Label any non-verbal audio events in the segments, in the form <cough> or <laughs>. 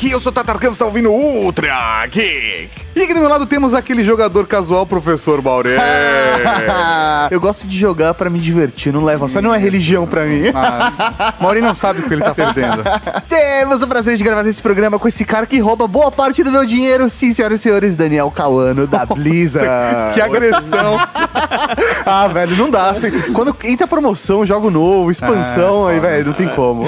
Geek, eu sou Tatar Campos, tá ouvindo Ultra Geek. E aqui do meu lado temos aquele jogador casual, professor Bauré. <laughs> eu gosto de jogar pra me divertir, não leva. Isso não é religião pra mim. Ah, Mauri não sabe o que ele tá perdendo. <laughs> Temos o prazer de gravar esse programa com esse cara que rouba boa parte do meu dinheiro. Sim, senhoras e senhores, Daniel Cauano, da <laughs> Blizzard. que agressão. ah, velho, não dá. Assim, quando entra promoção, jogo novo, expansão, aí, velho, não tem como.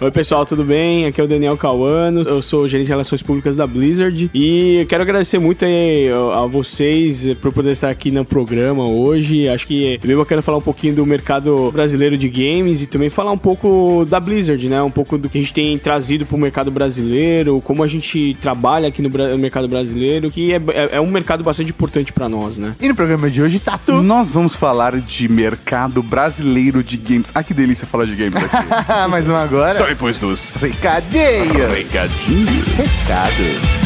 Oi, pessoal, tudo bem? Aqui é o Daniel Cauano, eu sou gerente de relações públicas da Blizzard e quero agradecer muito aí a vocês por poder estar aqui no programa hoje. Acho que é bem bacana falar um pouquinho do mercado brasileiro de games e também falar um pouco da Blizzard, né? Um pouco do que a gente tem trazido para o mercado brasileiro, como a gente trabalha aqui no mercado brasileiro, que é, é, é um mercado bastante importante para nós, né? E no programa de hoje, Tatu, nós vamos falar de mercado brasileiro de games. Ah, que delícia falar de games aqui. <laughs> Mais uma agora. Só depois dos recadinhos. Recadinhos. Recados.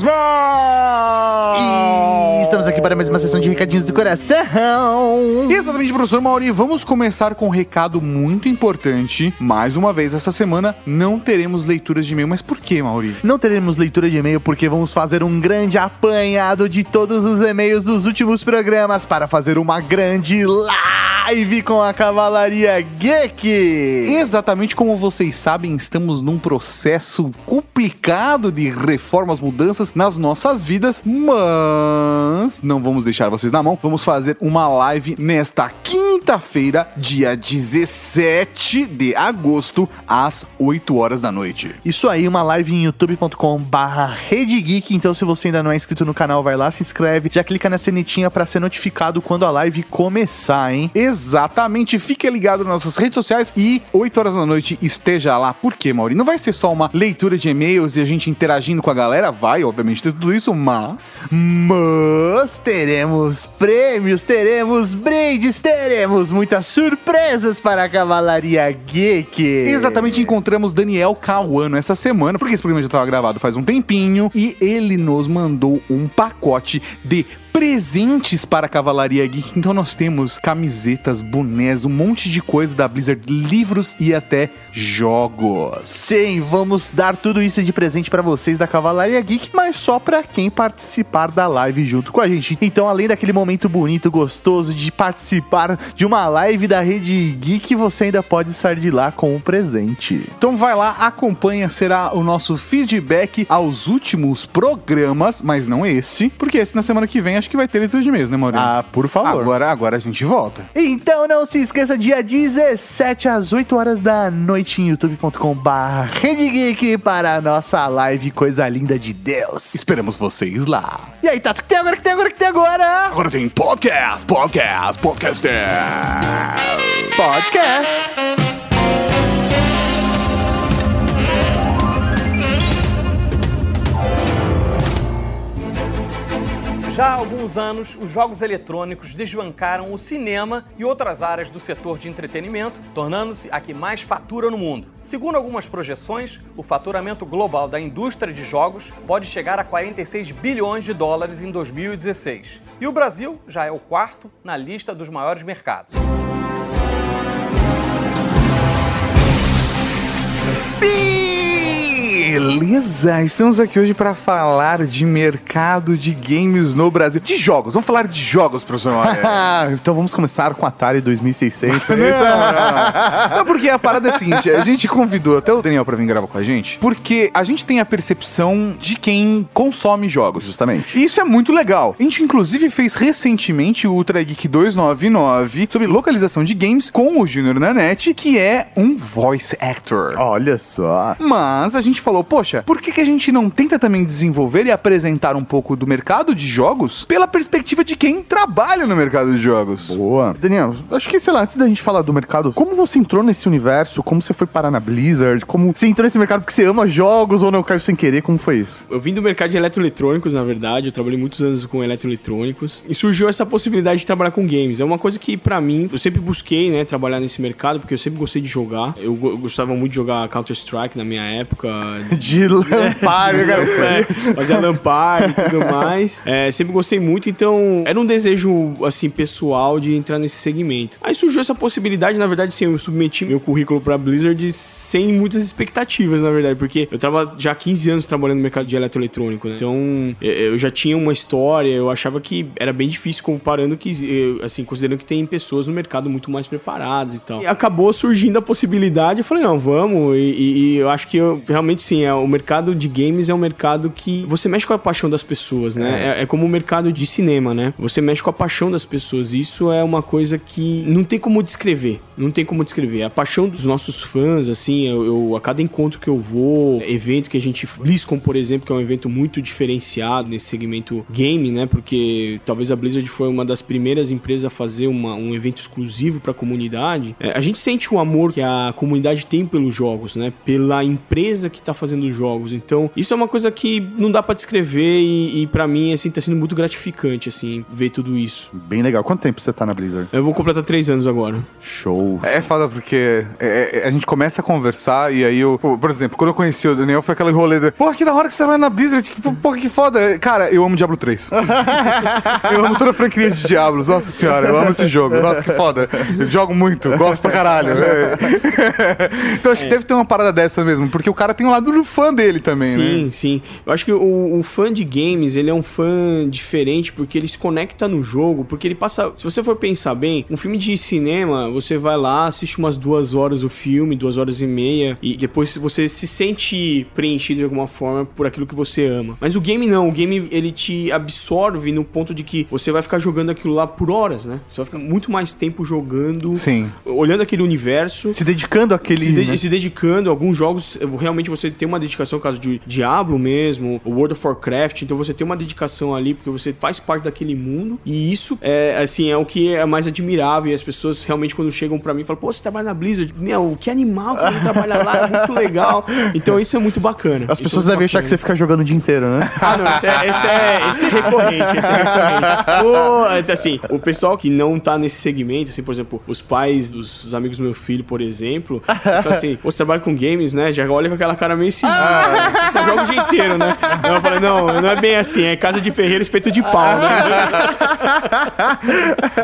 mano! estamos aqui para mais uma sessão de recadinhos do coração. Exatamente, professor Mauri. Vamos começar com um recado muito importante. Mais uma vez, essa semana não teremos leituras de e-mail. Mas por que, Mauri? Não teremos leitura de e-mail porque vamos fazer um grande apanhado de todos os e-mails dos últimos programas para fazer uma grande live com a Cavalaria Geek. Exatamente como vocês sabem, estamos num processo complicado de reformas, mudanças nas nossas vidas, mas não vamos deixar vocês na mão. Vamos fazer uma live nesta quinta-feira, dia 17 de agosto, às 8 horas da noite. Isso aí, uma live em youtube.com/barra Geek. Então, se você ainda não é inscrito no canal, vai lá, se inscreve, já clica na senetinha para ser notificado quando a live começar, hein? Exatamente. Fique ligado nas nossas redes sociais e 8 horas da noite esteja lá. Por quê, Mauri? Não vai ser só uma leitura de e-mails e a gente interagindo com a galera. Vai, obviamente, ter tudo isso, mas. Mas teremos prêmios, teremos brindes, teremos muitas surpresas para a Cavalaria Geek. Exatamente, encontramos Daniel Cauano essa semana, porque esse programa já estava gravado faz um tempinho, e ele nos mandou um pacote de presentes para a Cavalaria Geek. Então nós temos camisetas, bonés, um monte de coisa da Blizzard, livros e até jogos. Sim, vamos dar tudo isso de presente para vocês da Cavalaria Geek, mas só para quem participar da live junto com a gente. Então, além daquele momento bonito, gostoso de participar de uma live da Rede Geek, você ainda pode sair de lá com um presente. Então vai lá, acompanha, será o nosso feedback aos últimos programas, mas não esse, porque esse na semana que vem acho que vai ter leitura de mês, né, Maurício? Ah, por favor. Agora, agora a gente volta. Então não se esqueça, dia 17 às 8 horas da noite em youtube.com.br Geek para a nossa live Coisa Linda de Deus. Esperamos vocês lá. E aí, Tato, o que tem agora, o que tem agora, o que tem agora? Agora tem podcast, podcast, podcast. Podcast. Já há alguns anos, os jogos eletrônicos desbancaram o cinema e outras áreas do setor de entretenimento, tornando-se a que mais fatura no mundo. Segundo algumas projeções, o faturamento global da indústria de jogos pode chegar a 46 bilhões de dólares em 2016. E o Brasil já é o quarto na lista dos maiores mercados. Beleza, estamos aqui hoje para falar de mercado de games no Brasil. De jogos, vamos falar de jogos, professor <laughs> Então vamos começar com Atari 2600. É não, não, porque a parada é a seguinte, a gente convidou até o Daniel para vir gravar com a gente, porque a gente tem a percepção de quem consome jogos. Justamente. E isso é muito legal. A gente inclusive fez recentemente o Ultra Geek 299 sobre localização de games com o Junior Nanete, que é um voice actor. Olha só. Mas a gente falou falou: Poxa, por que, que a gente não tenta também desenvolver e apresentar um pouco do mercado de jogos pela perspectiva de quem trabalha no mercado de jogos? Boa. Daniel, acho que, sei lá, antes da gente falar do mercado, como você entrou nesse universo? Como você foi parar na Blizzard? Como você entrou nesse mercado porque você ama jogos ou não caiu sem querer? Como foi isso? Eu vim do mercado de eletroeletrônicos, na verdade. Eu trabalhei muitos anos com eletroeletrônicos. E surgiu essa possibilidade de trabalhar com games. É uma coisa que, pra mim, eu sempre busquei, né, trabalhar nesse mercado, porque eu sempre gostei de jogar. Eu go- gostava muito de jogar Counter-Strike na minha época. <laughs> De lampar, cara. É, fazia lampar e tudo mais. É, sempre gostei muito, então era um desejo, assim, pessoal de entrar nesse segmento. Aí surgiu essa possibilidade, na verdade, sim, eu submeti meu currículo pra Blizzard sem muitas expectativas, na verdade, porque eu tava já há 15 anos trabalhando no mercado de eletroeletrônico, né? Então, eu- eu já tinha uma história, eu achava que era bem difícil comparando que, eh, assim, considerando que tem pessoas no mercado muito mais preparadas e tal. E acabou surgindo a possibilidade, eu falei, não, vamos, e, e- e eu acho que eu, realmente sim, é, o mercado de games é um mercado que você mexe com a paixão das pessoas, né? É, é como o mercado de cinema, né? Você mexe com a paixão das pessoas. Isso é uma coisa que não tem como descrever. Não tem como descrever. A paixão dos nossos fãs, assim, eu, eu- a cada encontro que eu vou, evento que a gente. BlizzCon, por exemplo, que é um evento muito diferenciado nesse segmento game, né? Porque talvez a Blizzard foi uma das primeiras empresas a fazer uma- um evento exclusivo para a comunidade. É, a gente sente o amor que a comunidade tem pelos jogos, né? Pela empresa que tá fazendo os jogos. Então, isso é uma coisa que não dá para descrever e, e para mim, assim, tá sendo muito gratificante, assim, ver tudo isso. Bem legal. Quanto tempo você tá na Blizzard? Eu vou completar três anos agora. Show. É foda porque é, é, a gente começa a conversar e aí eu, por exemplo, quando eu conheci o Daniel foi aquele rolê de, porra, que da hora que você trabalha na Blizzard, que, porra, que foda. Cara, eu amo Diablo 3. <laughs> eu amo toda a franquia de Diablos, nossa senhora, eu amo esse jogo, nossa, que foda. Eu jogo muito, gosto pra caralho. É. <laughs> então acho que deve ter uma parada dessa mesmo, porque o cara tem um lado do fã dele também, Sim, né? sim. Eu acho que o, o fã de games, ele é um fã diferente porque ele se conecta no jogo, porque ele passa... Se você for pensar bem, um filme de cinema, você vai lá, assiste umas duas horas o filme, duas horas e meia, e depois você se sente preenchido de alguma forma por aquilo que você ama. Mas o game não, o game ele te absorve no ponto de que você vai ficar jogando aquilo lá por horas, né? Você vai ficar muito mais tempo jogando, Sim. olhando aquele universo Se dedicando àquele. se, de- né? se dedicando a alguns jogos, realmente você tem uma dedicação, no caso de Diablo mesmo, o World of Warcraft, então você tem uma dedicação ali porque você faz parte daquele mundo e isso é assim é o que é mais admirável e as pessoas realmente quando chegam pra mim falam, pô, você trabalha na Blizzard, meu, que animal que ele <laughs> trabalha lá, é muito legal. Então isso é muito bacana. As Isso pessoas é devem achar que você fica jogando o dia inteiro, né? <laughs> Ah, não, esse é, esse é, esse é recorrente, esse é recorrente. <laughs> Pô, então, assim, o pessoal que não tá nesse segmento, assim, por exemplo, os pais dos, amigos do meu filho, por exemplo, só assim, pô, você trabalha com games, né? Já olha com aquela cara meio cinza. Você só joga o dia inteiro, né? Então eu falei, não, não é bem assim, é casa de ferreiro, espeto de pau, né?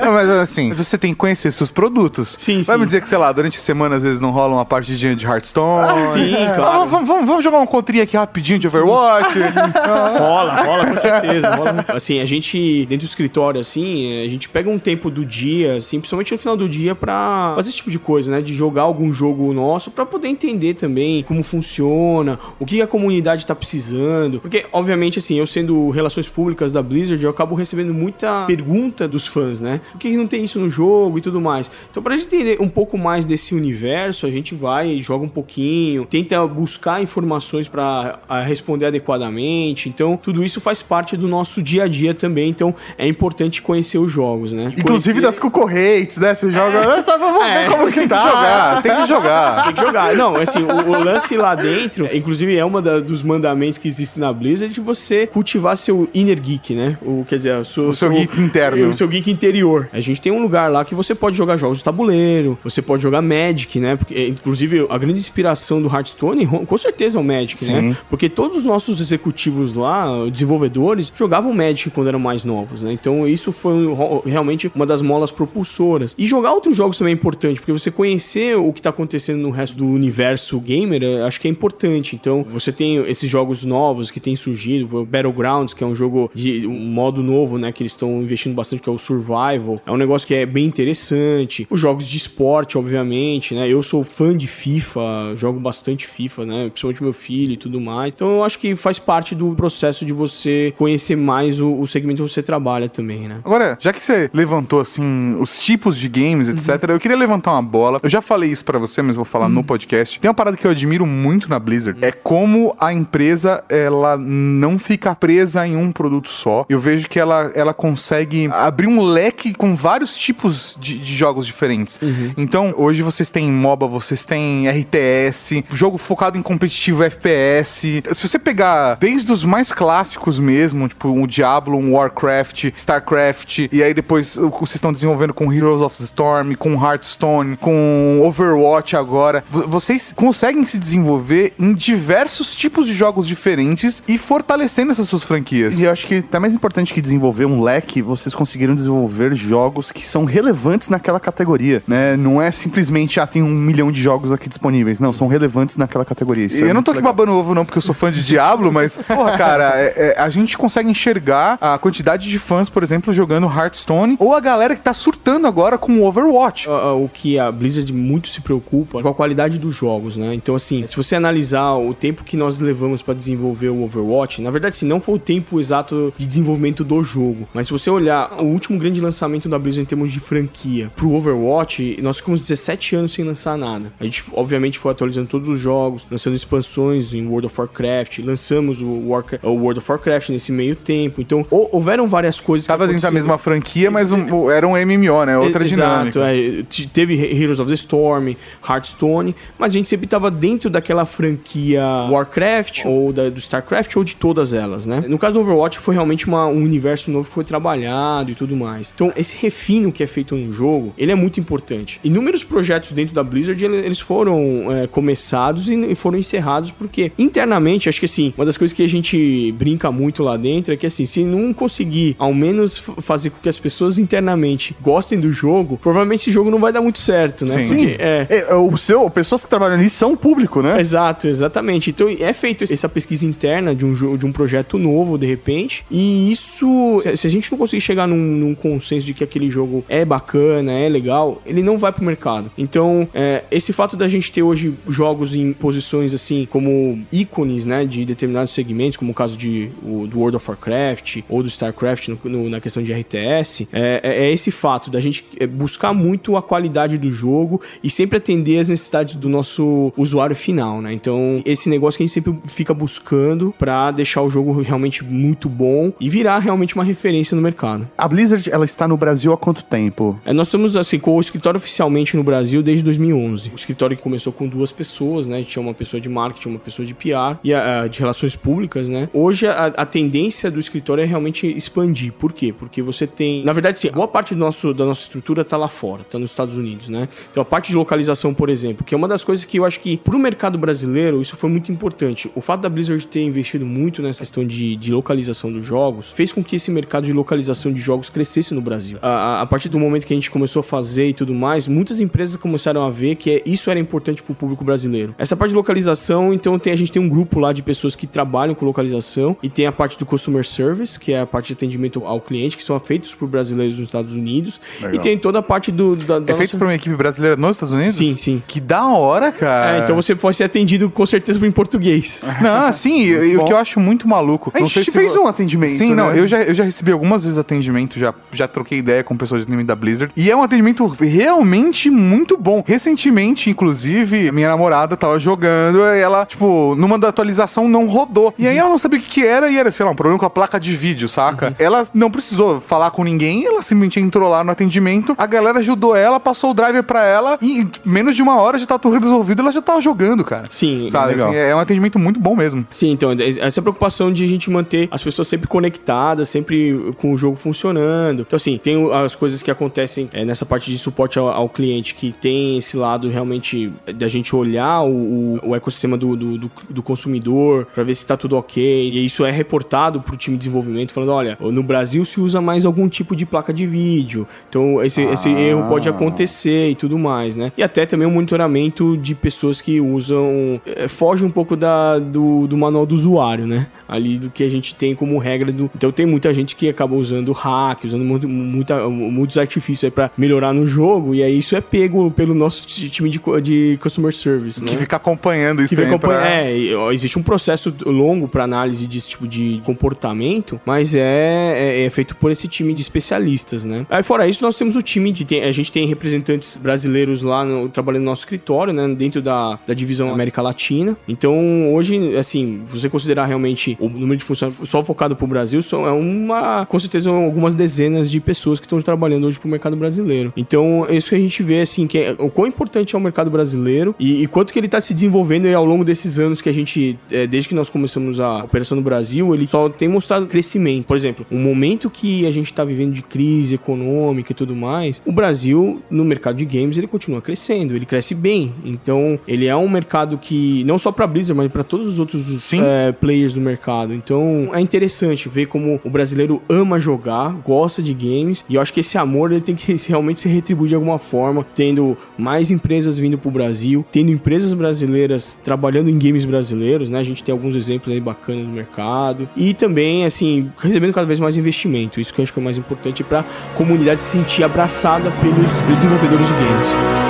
Não, mas assim, você tem que conhecer seus produtos. Sim, Vai sim. me dizer que, sei lá, durante a semana às vezes não rola uma partidinha de Hearthstone. Sim, Ah, claro. vamos, vamos- vamos jogar um contrinho aqui rapidinho de Overwatch. <laughs> Rola, rola, com certeza. Rola. <laughs> Assim, a gente, dentro do escritório, assim, a gente pega um tempo do dia, assim, principalmente no final do dia, pra fazer esse tipo de coisa, né? De jogar algum jogo nosso pra poder entender também como funciona, o que a comunidade tá precisando. Porque, obviamente, assim, eu sendo relações públicas da Blizzard, eu acabo recebendo muita pergunta dos fãs, né? Por que não tem isso no jogo e tudo mais? Então, pra gente entender um pouco mais desse universo, a gente vai e joga um pouquinho, tenta buscar informações pra ah, responder adequadamente. Então, tudo isso faz parte do nosso dia a dia também. Então, é importante conhecer os jogos, né? Inclusive Conhecer- das concorrentes, né? Você joga. Só vamos É, ver como que tem que tá. jogar, tem que jogar. <laughs> Tem que jogar. Não, assim, o, o lance lá dentro, é, inclusive é uma da- dos mandamentos que existe na Blizzard, de você cultivar seu inner geek, né? O, quer dizer, o seu, O seu geek interno. O seu geek interior. A gente tem um lugar lá que você pode jogar jogos de tabuleiro, você pode jogar Magic, né? Porque, é, inclusive, a grande inspiração do Hearthstone, com certeza, é o Magic, né? Porque todos os nossos executivos lá, desenvolvedores, jogavam Magic quando eram mais novos, né? Então, isso foi um- realmente uma das molas propulsoras. E jogar outros jogos também é importante, porque você conhecer o que tá acontecendo no resto do universo gamer, eh, acho que é importante. Então, você tem esses jogos novos que têm surgido, Battlegrounds, que é um jogo de um modo novo, né, que eles estão investindo bastante, que é o Survival. É um negócio que é bem interessante. Os jogos de esporte, obviamente, né? Eu sou fã de FIFA, jogo bastante FIFA, né? Principalmente meu filho e tudo mais. Então eu acho que faz parte do processo de você conhecer mais o, o segmento que você trabalha também, né? Agora, já que você levantou assim os tipos de games, etc, eu queria levantar uma bola. Eu já falei isso pra você, mas vou falar no podcast. Tem uma parada que eu admiro muito na Blizzard, é como a empresa ela não fica presa em um produto só. Eu vejo que ela, ela consegue abrir um leque com vários tipos de, de jogos diferentes. Então, hoje vocês têm MOBA, vocês têm RTS, jogo focado em competitivo FPS. Se você pegar desde os mais clássicos mesmo, tipo um Diablo, um Warcraft, StarCraft, e aí depois o que vocês estão desenvolvendo com Heroes of the Storm, com Hearthstone, com Overwatch agora, vo- vocês conseguem se desenvolver em diversos tipos de jogos diferentes e fortalecendo essas suas franquias. E eu acho que tá mais importante que desenvolver um leque, vocês conseguiram desenvolver jogos que são relevantes naquela categoria, né? Não é simplesmente, ah, tem um milhão de jogos aqui disponíveis. Não, são relevantes naquela categoria. Isso é eu não tô aqui legal. babando ovo, não, porque eu sou fã de Diablo, mas, porra, cara, é- é, a gente consegue enxergar a quantidade de fãs, por exemplo, jogando Hearthstone, ou a galera que tá surtando agora com Overwatch. Ah, ah, o que a Blizzard muito se preocupa é com a qualidade dos jogos, né? Então, assim, se você analisar o tempo que nós levamos pra desenvolver o Overwatch, na verdade, assim, não foi o tempo exato de desenvolvimento do jogo, mas se você olhar o último grande lançamento da Blizzard em termos de franquia pro Overwatch, nós ficamos 17 anos sem lançar nada. A gente, obviamente, foi atualizando todos os jogos, lançando expansões em World of Warcraft, lançamos o, o World of Warcraft nesse meio tempo. Então, hou- houveram várias coisas que Tava dentro da mesma franquia, mas um- era um MMO, né? Outra dinâmica. Exato, é, teve He- Heroes of the Storm, Hearthstone, mas a gente sempre tava dentro daquela franquia Warcraft, ou da- do StarCraft, ou de todas elas, né? No caso do Overwatch, foi realmente uma- um universo novo que foi trabalhado e tudo mais. Então, esse refino que é feito no jogo, ele é muito importante. Inúmeros projetos dentro da Blizzard, ele- eles foram é, começados e foram encerrados, porque internamente, acho que assim, uma das coisas que a gente brinca muito lá dentro é que assim, se não conseguir ao menos fazer com que as pessoas internamente gostem do jogo, provavelmente esse jogo não vai dar muito certo, né? Sim. Porque, é, É, o seu, pessoas que trabalham nisso são público, né? Exato, exatamente. Então é feito essa pesquisa interna de um, de um projeto novo, de repente, e isso, se- se a gente não conseguir chegar num, num consenso de que aquele jogo é bacana, é legal, ele não vai pro mercado. Então, é, esse fato da gente ter hoje jogos em posições assim, como ícones, né, de determinados segmentos, como o caso de, o, do World of Warcraft ou do StarCraft no- no- na questão de RTS, é, é- é esse fato da gente é, buscar muito a qualidade do jogo e sempre atender as necessidades do nosso usuário final, né? Então, esse negócio que a gente sempre fica buscando pra deixar o jogo realmente muito bom e virar realmente uma referência no mercado. A Blizzard, ela está no Brasil há quanto tempo? É, nós estamos assim com o escritório oficialmente no Brasil desde 2011. O escritório que começou com duas pessoas, né? Tinha uma pessoa de marketing, uma pessoa de PR e a, a- de relações públicas, né? Hoje a, a tendência do escritório é realmente expandir. Por quê? Porque você tem, na verdade, sim, boa parte do nosso, da nossa estrutura tá lá fora, tá nos Estados Unidos, né? Então a parte de localização, por exemplo, que é uma das coisas que eu acho que pro mercado brasileiro isso foi muito importante. O fato da Blizzard ter investido muito nessa questão de, de localização dos jogos fez com que esse mercado de localização de jogos crescesse no Brasil. A, a- a partir do momento que a gente começou a fazer e tudo mais, muitas empresas começaram a ver que é- isso era importante pro público brasileiro. Essa parte de localização, então tem, a gente tem um grupo lá de pessoas que trabalham com localização e tem a parte do customer service, que é a parte de atendimento ao cliente, que são feitos por brasileiros nos Estados Unidos. E tem toda a parte do. Da, da É feito nossa- por uma equipe brasileira nos Estados Unidos? Sim, sim. Que da hora, cara. É, então você pode ser atendido com certeza em português. <laughs> Não, sim, e o que eu acho muito maluco. A não gente sei se fez vo- um atendimento, Sim, não, né? eu já, eu já recebi algumas vezes atendimento, já, já troquei ideia com pessoas de atendimento da Blizzard. E é um atendimento realmente muito bom. Recentemente, inclusive, minha namorada tava jogando e ela, tipo, numa da atualização não rodou. E aí ela não sabia o que, era e era, sei lá, um problema com a placa de vídeo, saca? Ela não precisou falar com ninguém, ela simplesmente entrou lá no atendimento, a galera ajudou ela, passou o driver pra ela e em menos de uma hora já tava tudo resolvido, ela já tava jogando, cara. Sim, Sabe, legal. assim, é um atendimento muito bom mesmo. Sim, então, essa preocupação de a gente manter as pessoas sempre conectadas, sempre com o jogo funcionando. Então, assim, tem as coisas que acontecem é, nessa parte de suporte ao, ao cliente, que tem esse lado realmente da gente olhar o, o- o ecossistema do, do, do- do consumidor pra ver se tá tudo ok. E isso é reportado pro time de desenvolvimento, falando: olha, no Brasil se usa mais algum tipo de placa de vídeo. Então, esse, esse erro pode acontecer e tudo mais, né? E até também o monitoramento de pessoas que usam. é, foge um pouco da, do, do manual do usuário, né? Ali do que a gente tem como regra do. Então tem muita gente que acaba usando hack, usando muito, muita, muitos artifícios aí pra melhorar no jogo. E aí isso é pego pelo nosso ti- time de, de customer service, né? Que fica acompanhando isso Que também acompanhar- pra- É, existe um processo longo para análise desse tipo de comportamento, mas é, é- é feito por esse time de especialistas, né? Aí fora isso, nós temos o time de tem- a gente tem representantes brasileiros lá no- trabalhando no nosso escritório, né, dentro da, da divisão América Latina. Então, hoje, assim, você considerar realmente o número de funcionários só focado pro Brasil, são, é uma, com certeza, algumas dezenas de pessoas que estão trabalhando hoje pro mercado brasileiro. Então, é isso que a gente vê, assim, que é, o quão importante é o mercado brasileiro e, e quanto que ele tá se desenvolvendo aí ao longo desses anos que a gente, é, desde que nós começamos a operação no Brasil, ele só tem mostrado crescimento. Por exemplo, um momento que a gente tá vivendo de crise econômica e tudo mais, o Brasil, no mercado de games, ele continua crescendo, ele cresce bem. Então, ele é um mercado que, não só pra Blizzard, mas pra todos os outros é, players do mercado. Então, é interessante ver como o brasileiro ama jogar, gosta de games, e eu acho que esse amor ele tem que <laughs> realmente se retribuir de alguma forma, tendo mais empresas vindo pro Brasil, tendo empresas brasileiras trabalhando em games brasileiros, né? A gente tem alguns exemplos aí bacanas no mercado, e também, assim, recebendo cada vez mais investimento. Isso que eu acho que é o mais importante pra comunidade se sentir abraçada pelos, pelos desenvolvedores de games.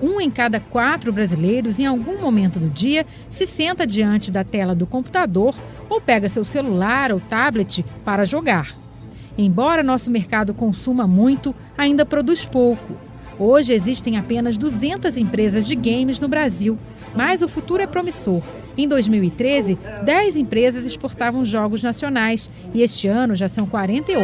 Um em cada quatro brasileiros, em algum momento do dia, se senta diante da tela do computador ou pega seu celular ou tablet para jogar. Embora nosso mercado consuma muito, ainda produz pouco. Hoje existem apenas 200 empresas de games no Brasil, mas o futuro é promissor. Em 2013, 10 empresas exportavam jogos nacionais e este ano já são 48.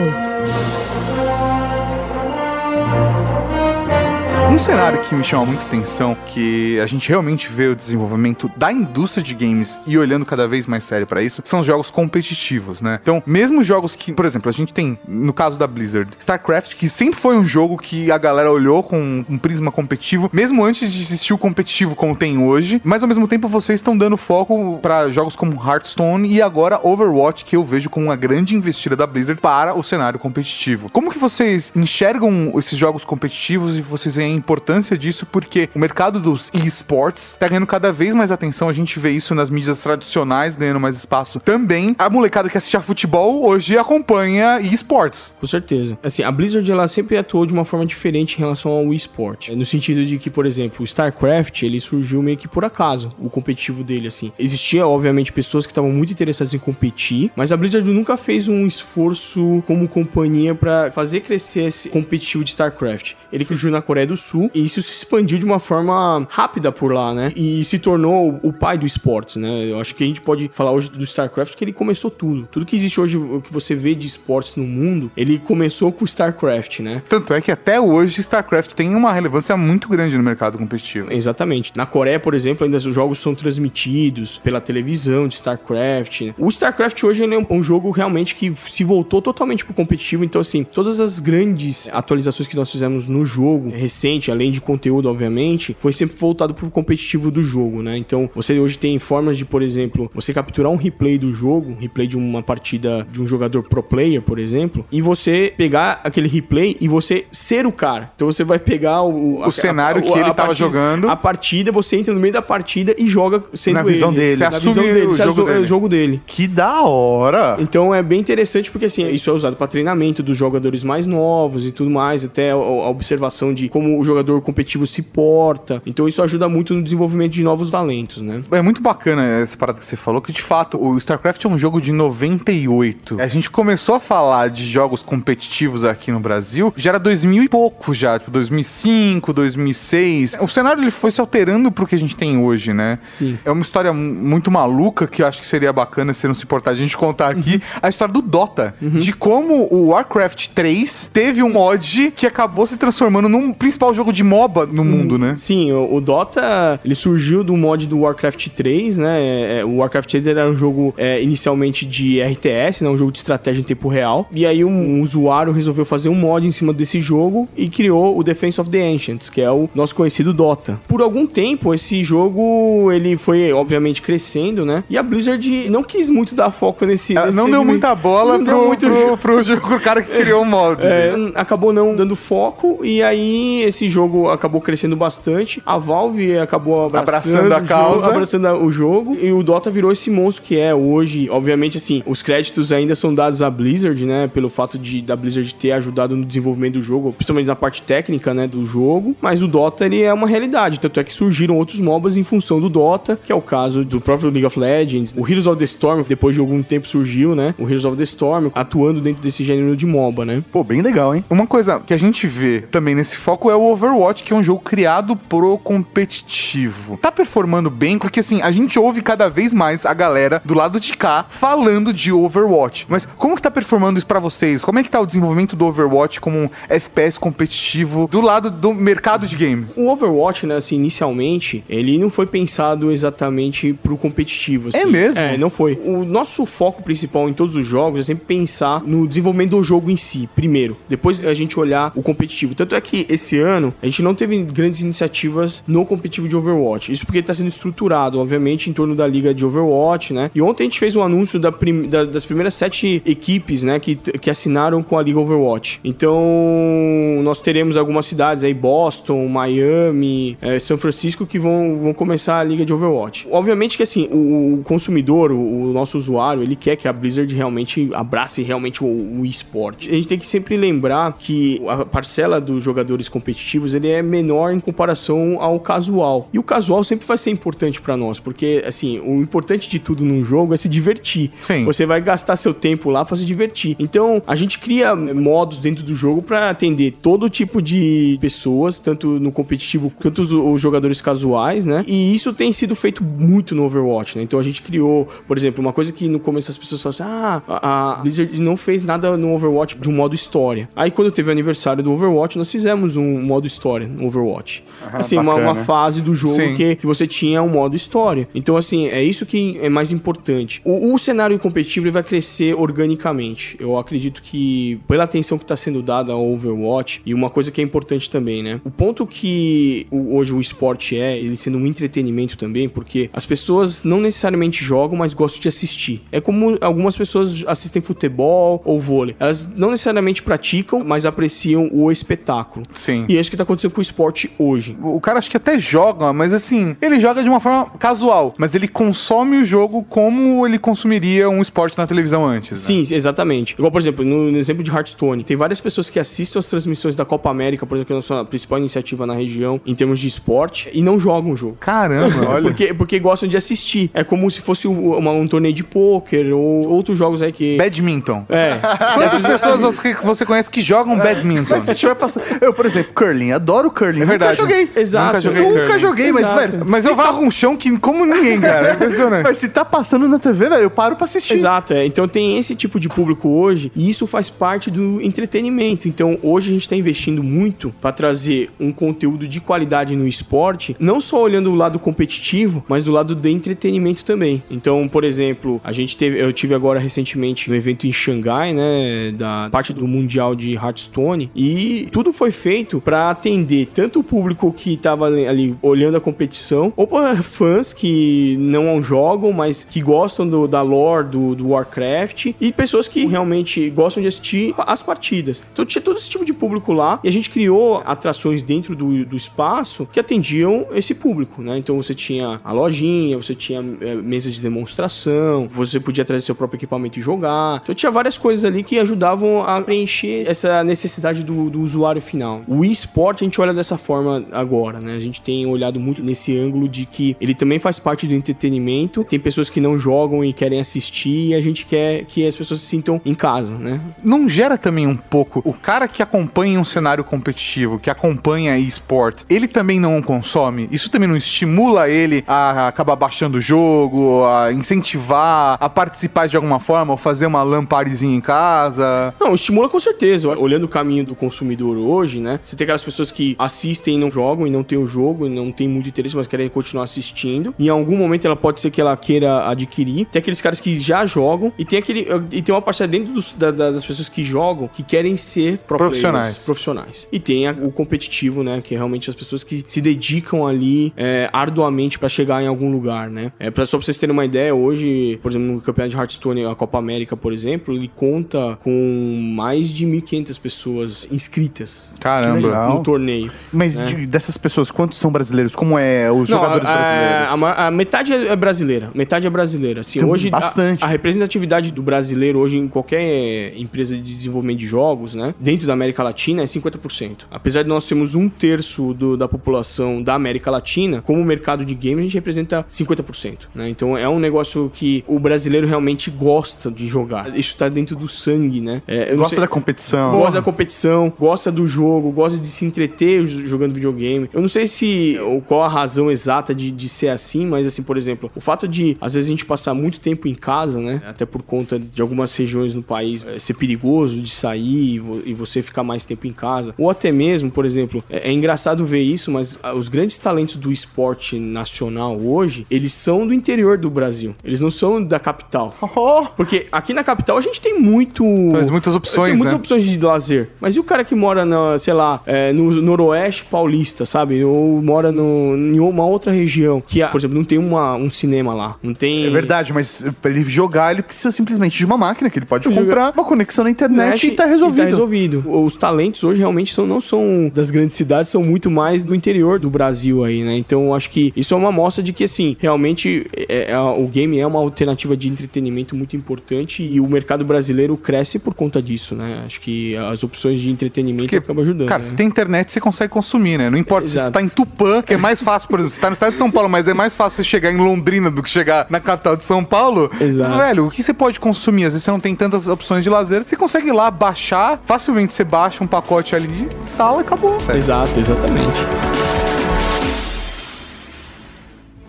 Um cenário que me chama muita atenção, que a gente realmente vê o desenvolvimento da indústria de games e olhando cada vez mais sério pra isso, são os jogos competitivos, né? Então, mesmo jogos que, por exemplo, a gente tem, no caso da Blizzard, StarCraft, que sempre foi um jogo que a galera olhou com um prisma competitivo, mesmo antes de existir o competitivo como tem hoje, mas ao mesmo tempo vocês estão dando foco pra jogos como Hearthstone e agora Overwatch, que eu vejo como uma grande investida da Blizzard para o cenário competitivo. Como que vocês enxergam esses jogos competitivos e vocês veem importância disso? Porque o mercado dos esports tá ganhando cada vez mais atenção, a gente vê isso nas mídias tradicionais ganhando mais espaço também. A molecada que assiste a futebol hoje acompanha esports. Com certeza. Assim, a Blizzard ela sempre atuou de uma forma diferente em relação ao eSport. No sentido de que, por exemplo, o StarCraft, ele surgiu meio que por acaso, o competitivo dele, assim. Existia, obviamente, pessoas que estavam muito interessadas em competir, mas a Blizzard nunca fez um esforço como companhia pra fazer crescer esse competitivo de StarCraft. Ele surgiu na Coreia do Sul e isso se expandiu de uma forma rápida por lá, né? E se tornou o pai do esportes, né? Eu acho que a gente pode falar hoje do StarCraft que ele começou tudo. Tudo que existe hoje, o que você vê de esportes no mundo, ele começou com o StarCraft, né? Tanto é que até hoje StarCraft tem uma relevância muito grande no mercado competitivo. Exatamente. Na Coreia, por exemplo, ainda os jogos são transmitidos pela televisão de StarCraft. né? O StarCraft hoje é um, um jogo realmente que se voltou totalmente pro competitivo. Então, assim, todas as grandes atualizações que nós fizemos no jogo recente, além de conteúdo, obviamente, foi sempre voltado pro competitivo do jogo, né? Então, você hoje tem formas de, por exemplo, você capturar um replay do jogo, um replay de uma partida de um jogador pro player, por exemplo, e você pegar aquele replay e você ser o cara. Então, você vai pegar o, O cenário que ele tava partida- jogando. A partida, você entra no meio da partida e joga sendo Na visão ele. dele. Você Na assume visão dele. o Você jogo dele. o jogo dele. Que da hora! Então é bem interessante porque assim, isso é usado para treinamento dos jogadores mais novos e tudo mais, até a, a observação de como o jogador competitivo se porta. Então isso ajuda muito no desenvolvimento de novos talentos, né? É muito bacana essa parada que você falou, que de fato o StarCraft é um jogo de 98. A gente começou a falar de jogos competitivos aqui no Brasil, já era 2000 e pouco já, tipo 2005, 2006. O cenário ele foi se alterando pro que a gente tem hoje, né? Sim. É uma história mu- muito maluca que eu acho que seria bacana se não se importar a gente contar aqui. A história do Dota. De como o Warcraft 3 teve um mod que acabou se transformando num principal jogo de MOBA no mundo, né? Sim, o, o Dota ele surgiu do mod do Warcraft 3, né? É, é, o Warcraft 3 era um jogo é, inicialmente de RTS, né? Um jogo de estratégia em tempo real. E aí um, um usuário resolveu fazer um mod em cima desse jogo e criou o Defense of the Ancients, que é o nosso conhecido Dota. Por algum tempo esse jogo ele foi obviamente crescendo, né? E a Blizzard não quis muito dar foco nesse. Nesse não deu muita bola Não pro, muito- pro, pro, pro cara que <laughs> criou o mod. É, né? acabou não dando foco e aí esse esse jogo acabou crescendo bastante. A Valve acabou abraçando, Abraçando a o jogo, causa. abraçando o jogo. E o Dota virou esse monstro que é hoje. Obviamente, assim, os créditos ainda são dados à Blizzard, né? Pelo fato de da Blizzard ter ajudado no desenvolvimento do jogo, principalmente na parte técnica, né? Do jogo. Mas o Dota, ele é uma realidade. Tanto é que surgiram outros MOBAs em função do Dota, que é o caso do próprio League of Legends. O Heroes of the Storm, depois de algum tempo surgiu, né? O Heroes of the Storm, atuando dentro desse gênero de MOBA, né? Pô, bem legal, hein? Uma coisa que a gente vê também nesse foco é o Overwatch, que é um jogo criado pro competitivo. Tá performando bem, porque assim, a gente ouve cada vez mais a galera do lado de cá falando de Overwatch. Mas como que tá performando isso pra vocês? Como é que tá o desenvolvimento do Overwatch como um FPS competitivo do lado do mercado de game? O Overwatch, né, assim, inicialmente, ele não foi pensado exatamente pro competitivo, assim. É mesmo? É, não foi. O nosso foco principal em todos os jogos é sempre pensar no desenvolvimento do jogo em si, primeiro. Depois a gente olhar o competitivo. Tanto é que esse ano a gente não teve grandes iniciativas no competitivo de Overwatch. Isso porque tá sendo estruturado, obviamente, em torno da liga de Overwatch, né? E ontem a gente fez um anúncio da prim- da- das primeiras sete equipes, né, que, que assinaram com a liga Overwatch. Então, nós teremos algumas cidades aí, Boston, Miami, eh, São Francisco, que vão, vão começar a liga de Overwatch. Obviamente que, assim, o, o consumidor, o, o nosso usuário, ele quer que a Blizzard realmente abrace realmente o, o esporte. A gente tem que sempre lembrar que a parcela dos jogadores competitivos, ele é menor em comparação ao casual. E o casual sempre vai ser importante pra nós, porque, assim, o importante de tudo num jogo é se divertir. Sim. Você vai gastar seu tempo lá pra se divertir. Então, a gente cria modos dentro do jogo pra atender todo tipo de pessoas, tanto no competitivo quanto os, os jogadores casuais, né? E isso tem sido feito muito no Overwatch, né? Então a gente criou, por exemplo, uma coisa que no começo as pessoas falavam assim: ah, a a Blizzard não fez nada no Overwatch de um modo história. Aí quando teve o aniversário do Overwatch, nós fizemos um modo história no Overwatch. assim, uma, uma fase do jogo Sim. que, que você tinha um modo história. Então, assim, é isso que é mais importante. O, o cenário competitivo vai crescer organicamente. Eu acredito que, pela atenção que está sendo dada ao Overwatch, e uma coisa que é importante também, né? O ponto que hoje o esporte é, ele sendo um entretenimento também, porque as pessoas não necessariamente jogam, mas gostam de assistir. É como algumas pessoas assistem futebol ou vôlei. Elas não necessariamente praticam, mas apreciam o espetáculo. Sim. E é isso que tá acontecendo com o esporte hoje. O cara acho que até joga, mas assim, ele joga de uma forma casual, mas ele consome o jogo como ele consumiria um esporte na televisão antes. né? Sim, exatamente. Igual, por exemplo, no, no exemplo de Hearthstone, tem várias pessoas que assistem as transmissões da Copa América, por exemplo, que é a nossa principal iniciativa na região em termos de esporte, e não jogam o jogo. Caramba, olha. <laughs> Porque, porque gostam de assistir. É como se fosse um, uma- um torneio de pôquer ou outros jogos aí que. Badminton. É. Quantas pessoas você conhece que jogam badminton? <laughs> Se tiver passando. Eu, por exemplo, curling, adoro curling. É verdade. Nunca joguei. Exato. Nunca joguei Nunca curling. joguei, mas, Exato. velho. Mas eu varro um chão que como ninguém, cara. É impressionante. Mas se tá passando na TV, velho, eu paro pra assistir. Exato, é. Então tem esse tipo de público hoje e isso faz parte do entretenimento. Então hoje a gente está investindo muito para trazer um conteúdo de qualidade no esporte, não só olhando o lado competitivo, mas do lado do entretenimento também. Então, por exemplo, a gente teve, eu tive agora recentemente no evento em Xangai, né, da parte do mundial de Hearthstone e tudo foi feito para atender tanto o público que estava ali, olhando a competição, ou para fãs que não jogam, mas que gostam do- da lore do, do Warcraft e pessoas que realmente gostam de assistir as partidas. Então tinha todo esse tipo de público lá e a gente criou atrações dentro do, do espaço que atendiam esse público, né? Então você tinha a lojinha, você tinha eh, mesas de demonstração, você podia trazer seu próprio equipamento e jogar. Então tinha várias coisas ali que ajudavam a preencher essa necessidade do, do usuário final. O esporte a gente olha dessa forma agora, né? A gente tem olhado muito nesse ângulo de que ele também faz parte do entretenimento. Tem pessoas que não jogam e querem assistir e a gente quer que as pessoas se sintam em casa, né? Não gera também um pouco o cara que acompanha um cenário competitivo, que acompanha esporte, ele também não o consome? Isso também não estimula ele a acabar baixando o jogo, a incentivar, a participar de alguma forma, ou fazer uma lamparezinha em casa? Não, estimula com certeza. Olhando o caminho do consumidor hoje, né? Você tem aquelas pessoas que assistem e não jogam e não tem o jogo e não tem muito interesse, mas querem continuar assistindo. Em algum momento ela pode ser que ela queira adquirir. Tem aqueles caras que já jogam e tem aquele e tem uma parcela dentro dos- da- da- das pessoas que jogam que querem ser pro Profissionais. players. profissionais. E tem a- o competitivo, né? Que é realmente as pessoas que se dedicam ali é, arduamente pra chegar em algum lugar, né? É, pra, só pra vocês terem uma ideia, hoje, por exemplo, no campeonato de Hearthstone, a Copa América, por exemplo, ele conta com mais de 1.500 pessoas inscritas Caramba. No torneio. Mas de- dessas pessoas, quantos são brasileiros? Como é os jogadores a, brasileiros? A, a metade é brasileira. Metade é brasileira. Assim, Tem hoje a- bastante. A, representatividade do brasileiro hoje em qualquer empresa de desenvolvimento de jogos, né? Dentro da América Latina é 50%. Apesar de nós termos um terço do- da população da América Latina, como mercado de games a gente representa 50%. Né? Então é um negócio que o brasileiro realmente gosta de jogar. Isso tá dentro do sangue, né? É, não Gosta sei- da competição. Gosta da competição, gosta do jogo, gosta de se entreter jogando videogame. Eu não sei se ou qual a razão exata de, de ser assim, mas assim, por exemplo, o fato de às vezes a gente passar muito tempo em casa, né? Até por conta de algumas regiões no país eh, ser perigoso de sair e vo- e você ficar mais tempo em casa. Ou até mesmo, por exemplo, é, é engraçado ver isso, mas ah, os grandes talentos do esporte nacional hoje, eles são do interior do Brasil. Eles não são da capital. <laughs> Porque aqui na capital a gente tem muito. Mas muitas opções, Tem muitas né? opções de lazer. Mas e o cara que mora, na, sei lá, é, no noroeste paulista, sabe? Ou mora no, em uma outra região. Que, por exemplo, não tem uma, um cinema lá. Não tem. É verdade, mas pra ele jogar, ele precisa simplesmente de uma máquina que ele pode Jogar- comprar, uma conexão na internet e tá resolvido. E tá resolvido. Os talentos hoje realmente são, não são das grandes cidades, são muito mais do interior do Brasil aí, né? Então eu acho que isso é uma mostra de que, assim, realmente é- é- o game é uma alternativa de entretenimento muito importante e o mercado brasileiro cresce por conta disso, né? Acho que as opções de entretenimento Porque, acabam ajudando. Cara, né? se tem internet, você consegue consumir, né? Não importa se você Exato. tá em Tupã, que é mais fácil, por exemplo, você tá no estado de São Paulo, mas é mais fácil você chegar em Londrina do que chegar na capital de São Paulo. Exato. Velho, o que você pode consumir? Às vezes você não tem tantas opções de lazer. Você consegue ir lá baixar, facilmente você baixa um pacote ali, instala e acabou. velho. Exato, exatamente.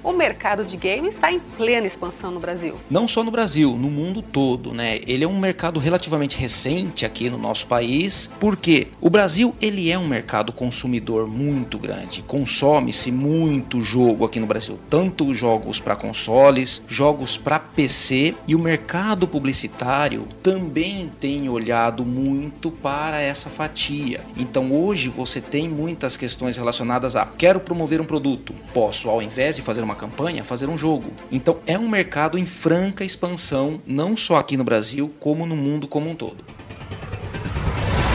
O mercado de games está em plena expansão no Brasil. não só no Brasil, no mundo todo, né? Ele é um mercado relativamente recente aqui no nosso país, porque o Brasil ele é um mercado consumidor muito grande, consome-se muito jogo aqui no Brasil, tanto jogos para consoles, jogos para PC e o mercado publicitário também tem olhado muito para essa fatia. Então hoje você tem muitas questões relacionadas a quero promover um produto, posso ao invés de fazer uma campanha, fazer um jogo. Então é um mercado em franca expansão, não só aqui no Brasil, como no mundo como um todo.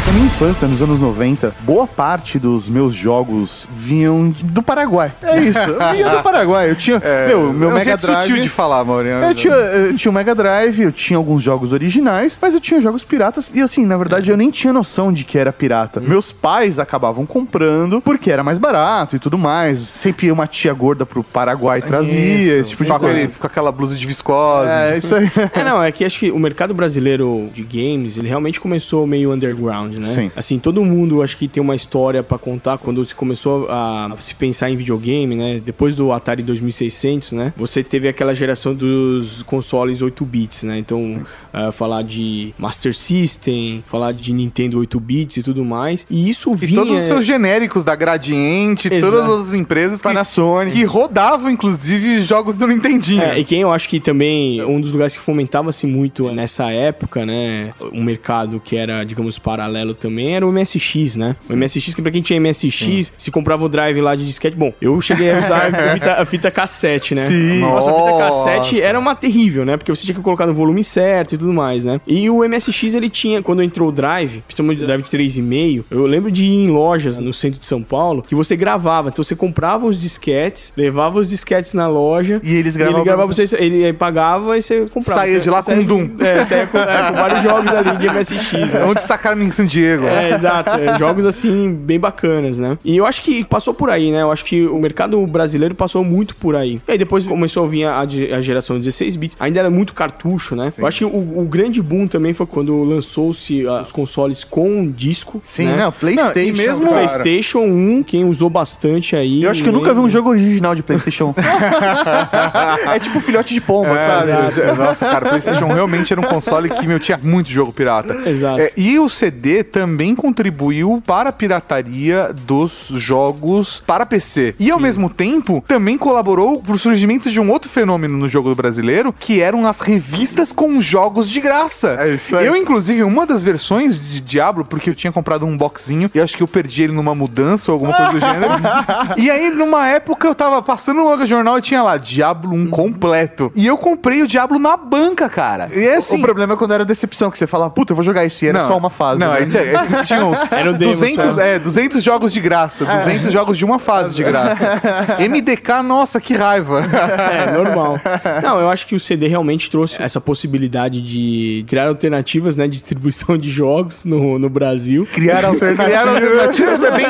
Na minha infância, nos anos 90, boa parte dos meus jogos vinham do Paraguai. É isso, vinha do <laughs> Paraguai. Eu tinha, meu, meu é um Mega jeito sutil Drive... de falar, Maurinho. Eu tinha, eu tinha o Mega Drive, eu tinha alguns jogos originais, mas eu tinha jogos piratas e assim, na verdade eu nem tinha noção de que era pirata. Meus pais acabavam comprando porque era mais barato e tudo mais. Sempre uma tia gorda pro Paraguai trazia, esse tipo de com, coisa. aquele- com aquela blusa de viscose. É, isso aí. É, não, é que acho que o mercado brasileiro de games, ele realmente começou meio underground, né? Sim. Assim, todo mundo acho que tem uma história pra contar quando se começou a, a se pensar em videogame, né? Depois do Atari 2600, né? Você teve aquela geração dos consoles 8 bits, né? Então, ah, falar de Master System, falar de Nintendo 8 bits e tudo mais. E isso E vinha todos os seus genéricos da Gradiente, Exato. todas as empresas que, Panasonic. que rodavam, inclusive, jogos do Nintendinho. É, e quem eu acho que também, um dos lugares que fomentava-se muito nessa época, né, um mercado que era, digamos, paralelo também, era o MSX, né? O MSX, que pra quem tinha MSX, se comprava o drive lá de disquete, bom, eu cheguei a usar <laughs> a fita, a fita cassete, né? Sim. Nossa, a fita cassete era uma terrível, né? Porque você tinha que colocar no volume certo e tudo mais, né? E o MSX, ele tinha, quando entrou o drive, principalmente o drive de 3,5, eu lembro de ir em lojas no centro de São Paulo, que você gravava, então você comprava os disquetes, levava os disquetes na loja, E eles gravavam ele gravava você, ele pagava e você comprava. Saía de lá com Saía- um Doom. É, saía com, é, com vários jogos ali de MSX, né? Onde Carmen San Diego? É, exato. é, jogos assim, bem bacanas, né? E eu acho que passou por aí, né? Eu acho que o mercado brasileiro passou muito por aí. E aí depois começou a vir a, a geração 16 bits. Ainda era muito cartucho, né? Eu acho que o, o grande boom também foi quando lançou-se ah, os consoles com disco. Sim, né? não, PlayStation. e mesmo- cara. PlayStation 1, quem usou bastante aí. Eu acho que eu nunca vi um jogo original de PlayStation. <laughs> é tipo filhote de pomba, É, sabe? nossa, cara, o PlayStation realmente era um console que, meu, tinha muito jogo pirata. Exato. É, e o CD também contribuiu para a pirataria dos jogos para PC. E ao mesmo tempo, também colaborou pro surgimento de um outro fenômeno no jogo brasileiro, que eram as revistas com jogos de graça. É isso aí. Eu, inclusive, uma das versões de Diablo, porque eu tinha comprado um boxinho e acho que eu perdi ele numa mudança ou alguma coisa do gênero. <laughs> e aí, numa época, eu tava passando no jornal e tinha lá Diablo 1 completo. E eu comprei o Diablo na banca, cara. E assim. o problema é quando era decepção, que você fala, puta, eu vou jogar isso, e era Não, só uma fase. Não, né? Aí tinha, uns Era o demo 200, só. é, 200 jogos de graça, 200 jogos de uma fase de graça. MDK, nossa, que raiva. É, normal. Não, eu acho que o CD realmente trouxe essa possibilidade de criar alternativas, né, de distribuição de jogos no, no Brasil. Criar <laughs> alternativas, é bem,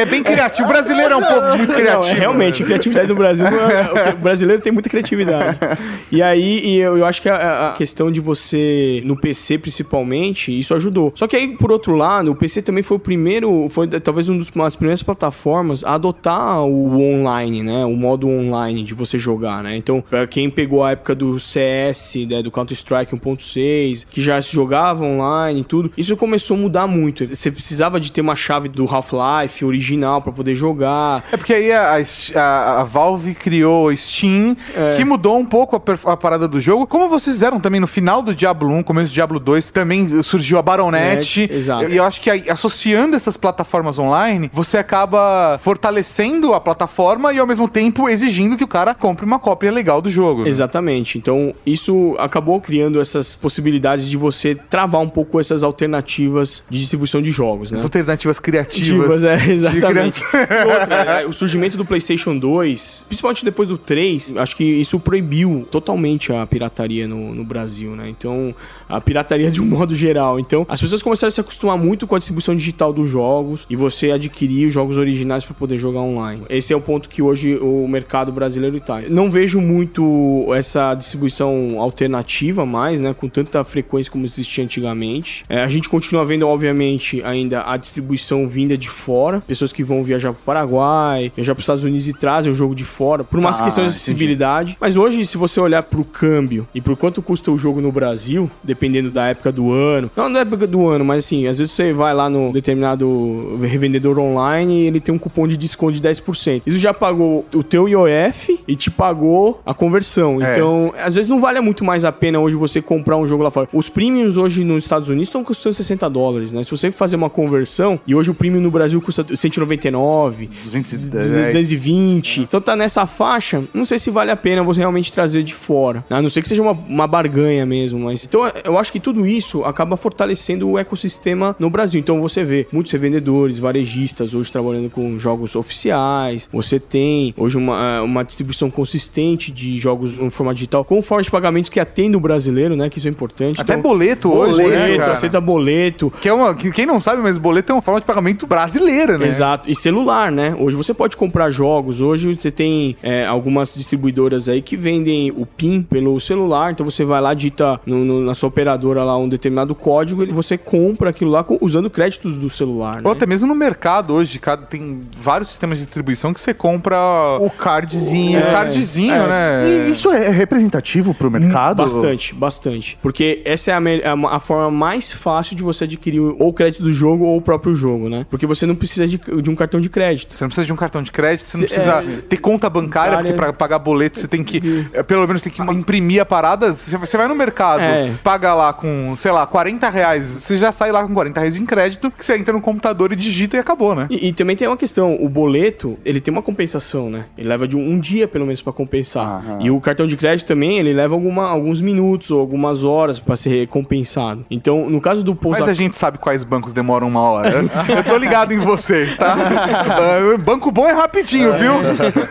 é bem criativo. O brasileiro é um povo muito criativo. Não, é, realmente, a criatividade do Brasil, é- o brasileiro tem muita criatividade. E aí, e eu, eu acho que a, a questão de você, no PC principalmente, isso ajudou. Só que aí, por outro lado, o PC também foi o primeiro, foi talvez uma das primeiras plataformas a adotar o online, né, o modo online de você jogar, né. Então, pra quem pegou a época do CS, né, do Counter-Strike 1.6, que já se jogava online e tudo, isso começou a mudar muito. Você precisava de ter uma chave do Half-Life original pra poder jogar. É porque aí a, a- a Valve criou Steam, que mudou um pouco a, a parada do jogo. Como vocês fizeram também no final do Diablo 1, começo do Diablo 2, também surgiu a Baronet. É, exato. E eu acho que aí, associando essas plataformas online, você acaba fortalecendo a plataforma e ao mesmo tempo exigindo que o cara compre uma cópia legal do jogo. né? Exatamente. Então, isso acabou criando essas possibilidades de você travar um pouco essas alternativas de distribuição de jogos, né? As alternativas criativas. Divas, é, exatamente. outra, é, o surgimento do PlayStation 2, principalmente depois do 3, acho que isso proibiu totalmente a pirataria no, no Brasil, né? Então, a pirataria de um modo geral. Então, as pessoas começaram a se acostumar muito com a distribuição digital dos jogos e você adquirir os jogos originais para poder jogar online. Esse é o ponto que hoje o mercado brasileiro está. Não vejo muito essa distribuição alternativa mais, né? Com tanta frequência como existia antigamente. É, a gente continua vendo, obviamente, ainda a distribuição vinda de fora. Pessoas que vão viajar para o Paraguai, viajar para os Estados Unidos e trazem o jogo de fora, por umas Ah, questões de acessibilidade. Mas hoje, se você olhar pro câmbio e por quanto custa o jogo no Brasil, dependendo da época do ano, não da época do ano, mas assim, às vezes você vai lá no determinado revendedor online e ele tem um cupom de desconto de 10%. Isso já pagou o teu IOF e te pagou a conversão. É. Então, às vezes não vale muito mais a pena hoje você comprar um jogo lá fora. Os premiums hoje nos Estados Unidos estão custando 60 dólares, né? Se você fazer uma conversão, e hoje o premium no Brasil custa 199, 210. 220. Então tá nessa faixa, não sei se vale a pena você realmente trazer de fora. A não ser que seja uma, uma barganha mesmo, mas... Então eu acho que tudo isso acaba fortalecendo o ecossistema no Brasil. Então você vê muitos revendedores, varejistas hoje trabalhando com jogos oficiais. Você tem hoje uma, uma distribuição consistente de jogos no formato digital com forma de pagamentos que atende o brasileiro, né? Que isso é importante. Até Então, boleto hoje, né, boleto, cara? aceita boleto. Que é uma, que, quem não sabe, mas boleto é uma forma de pagamento brasileira, né? Exato. E celular, né? Hoje você pode comprar jogos. Hoje você tem é, algumas distribuidoras aí que vendem o PIN pelo celular. Então você vai lá, digita no- no- na sua operadora lá um determinado código e você compra aquilo lá com- usando créditos do celular, né? Ou até mesmo no mercado hoje, tem vários sistemas de distribuição que você compra O cardzinho. o cardzinho, é. né? E isso é representativo pro mercado? Bastante, bastante. Porque essa é a, me- a, a forma mais fácil de você adquirir ou o crédito do jogo ou o próprio jogo, né? Porque você não precisa de, de um cartão de crédito. Você não precisa de um cartão de crédito, você não precisa é, ter conta bancária, bancária. porque pra pagar boleto você tem que, é, pelo menos tem que imprimir a parada. Você você vai no mercado, É. paga lá com, sei lá, 40 reais, você já sai lá com 40 reais em crédito, que você entra no computador e digita e acabou, né? E, e também tem uma questão, o boleto, ele tem uma compensação, né? Ele leva de um, um dia, pelo menos, pra compensar. E o cartão de crédito também, ele leva alguma- alguns minutos ou algumas horas pra ser recompensado. Então, no caso do Pousa... Mas a gente sabe quais bancos demoram uma hora. Eu tô ligado em vocês, tá? <laughs> Banco bom é rapidinho, viu?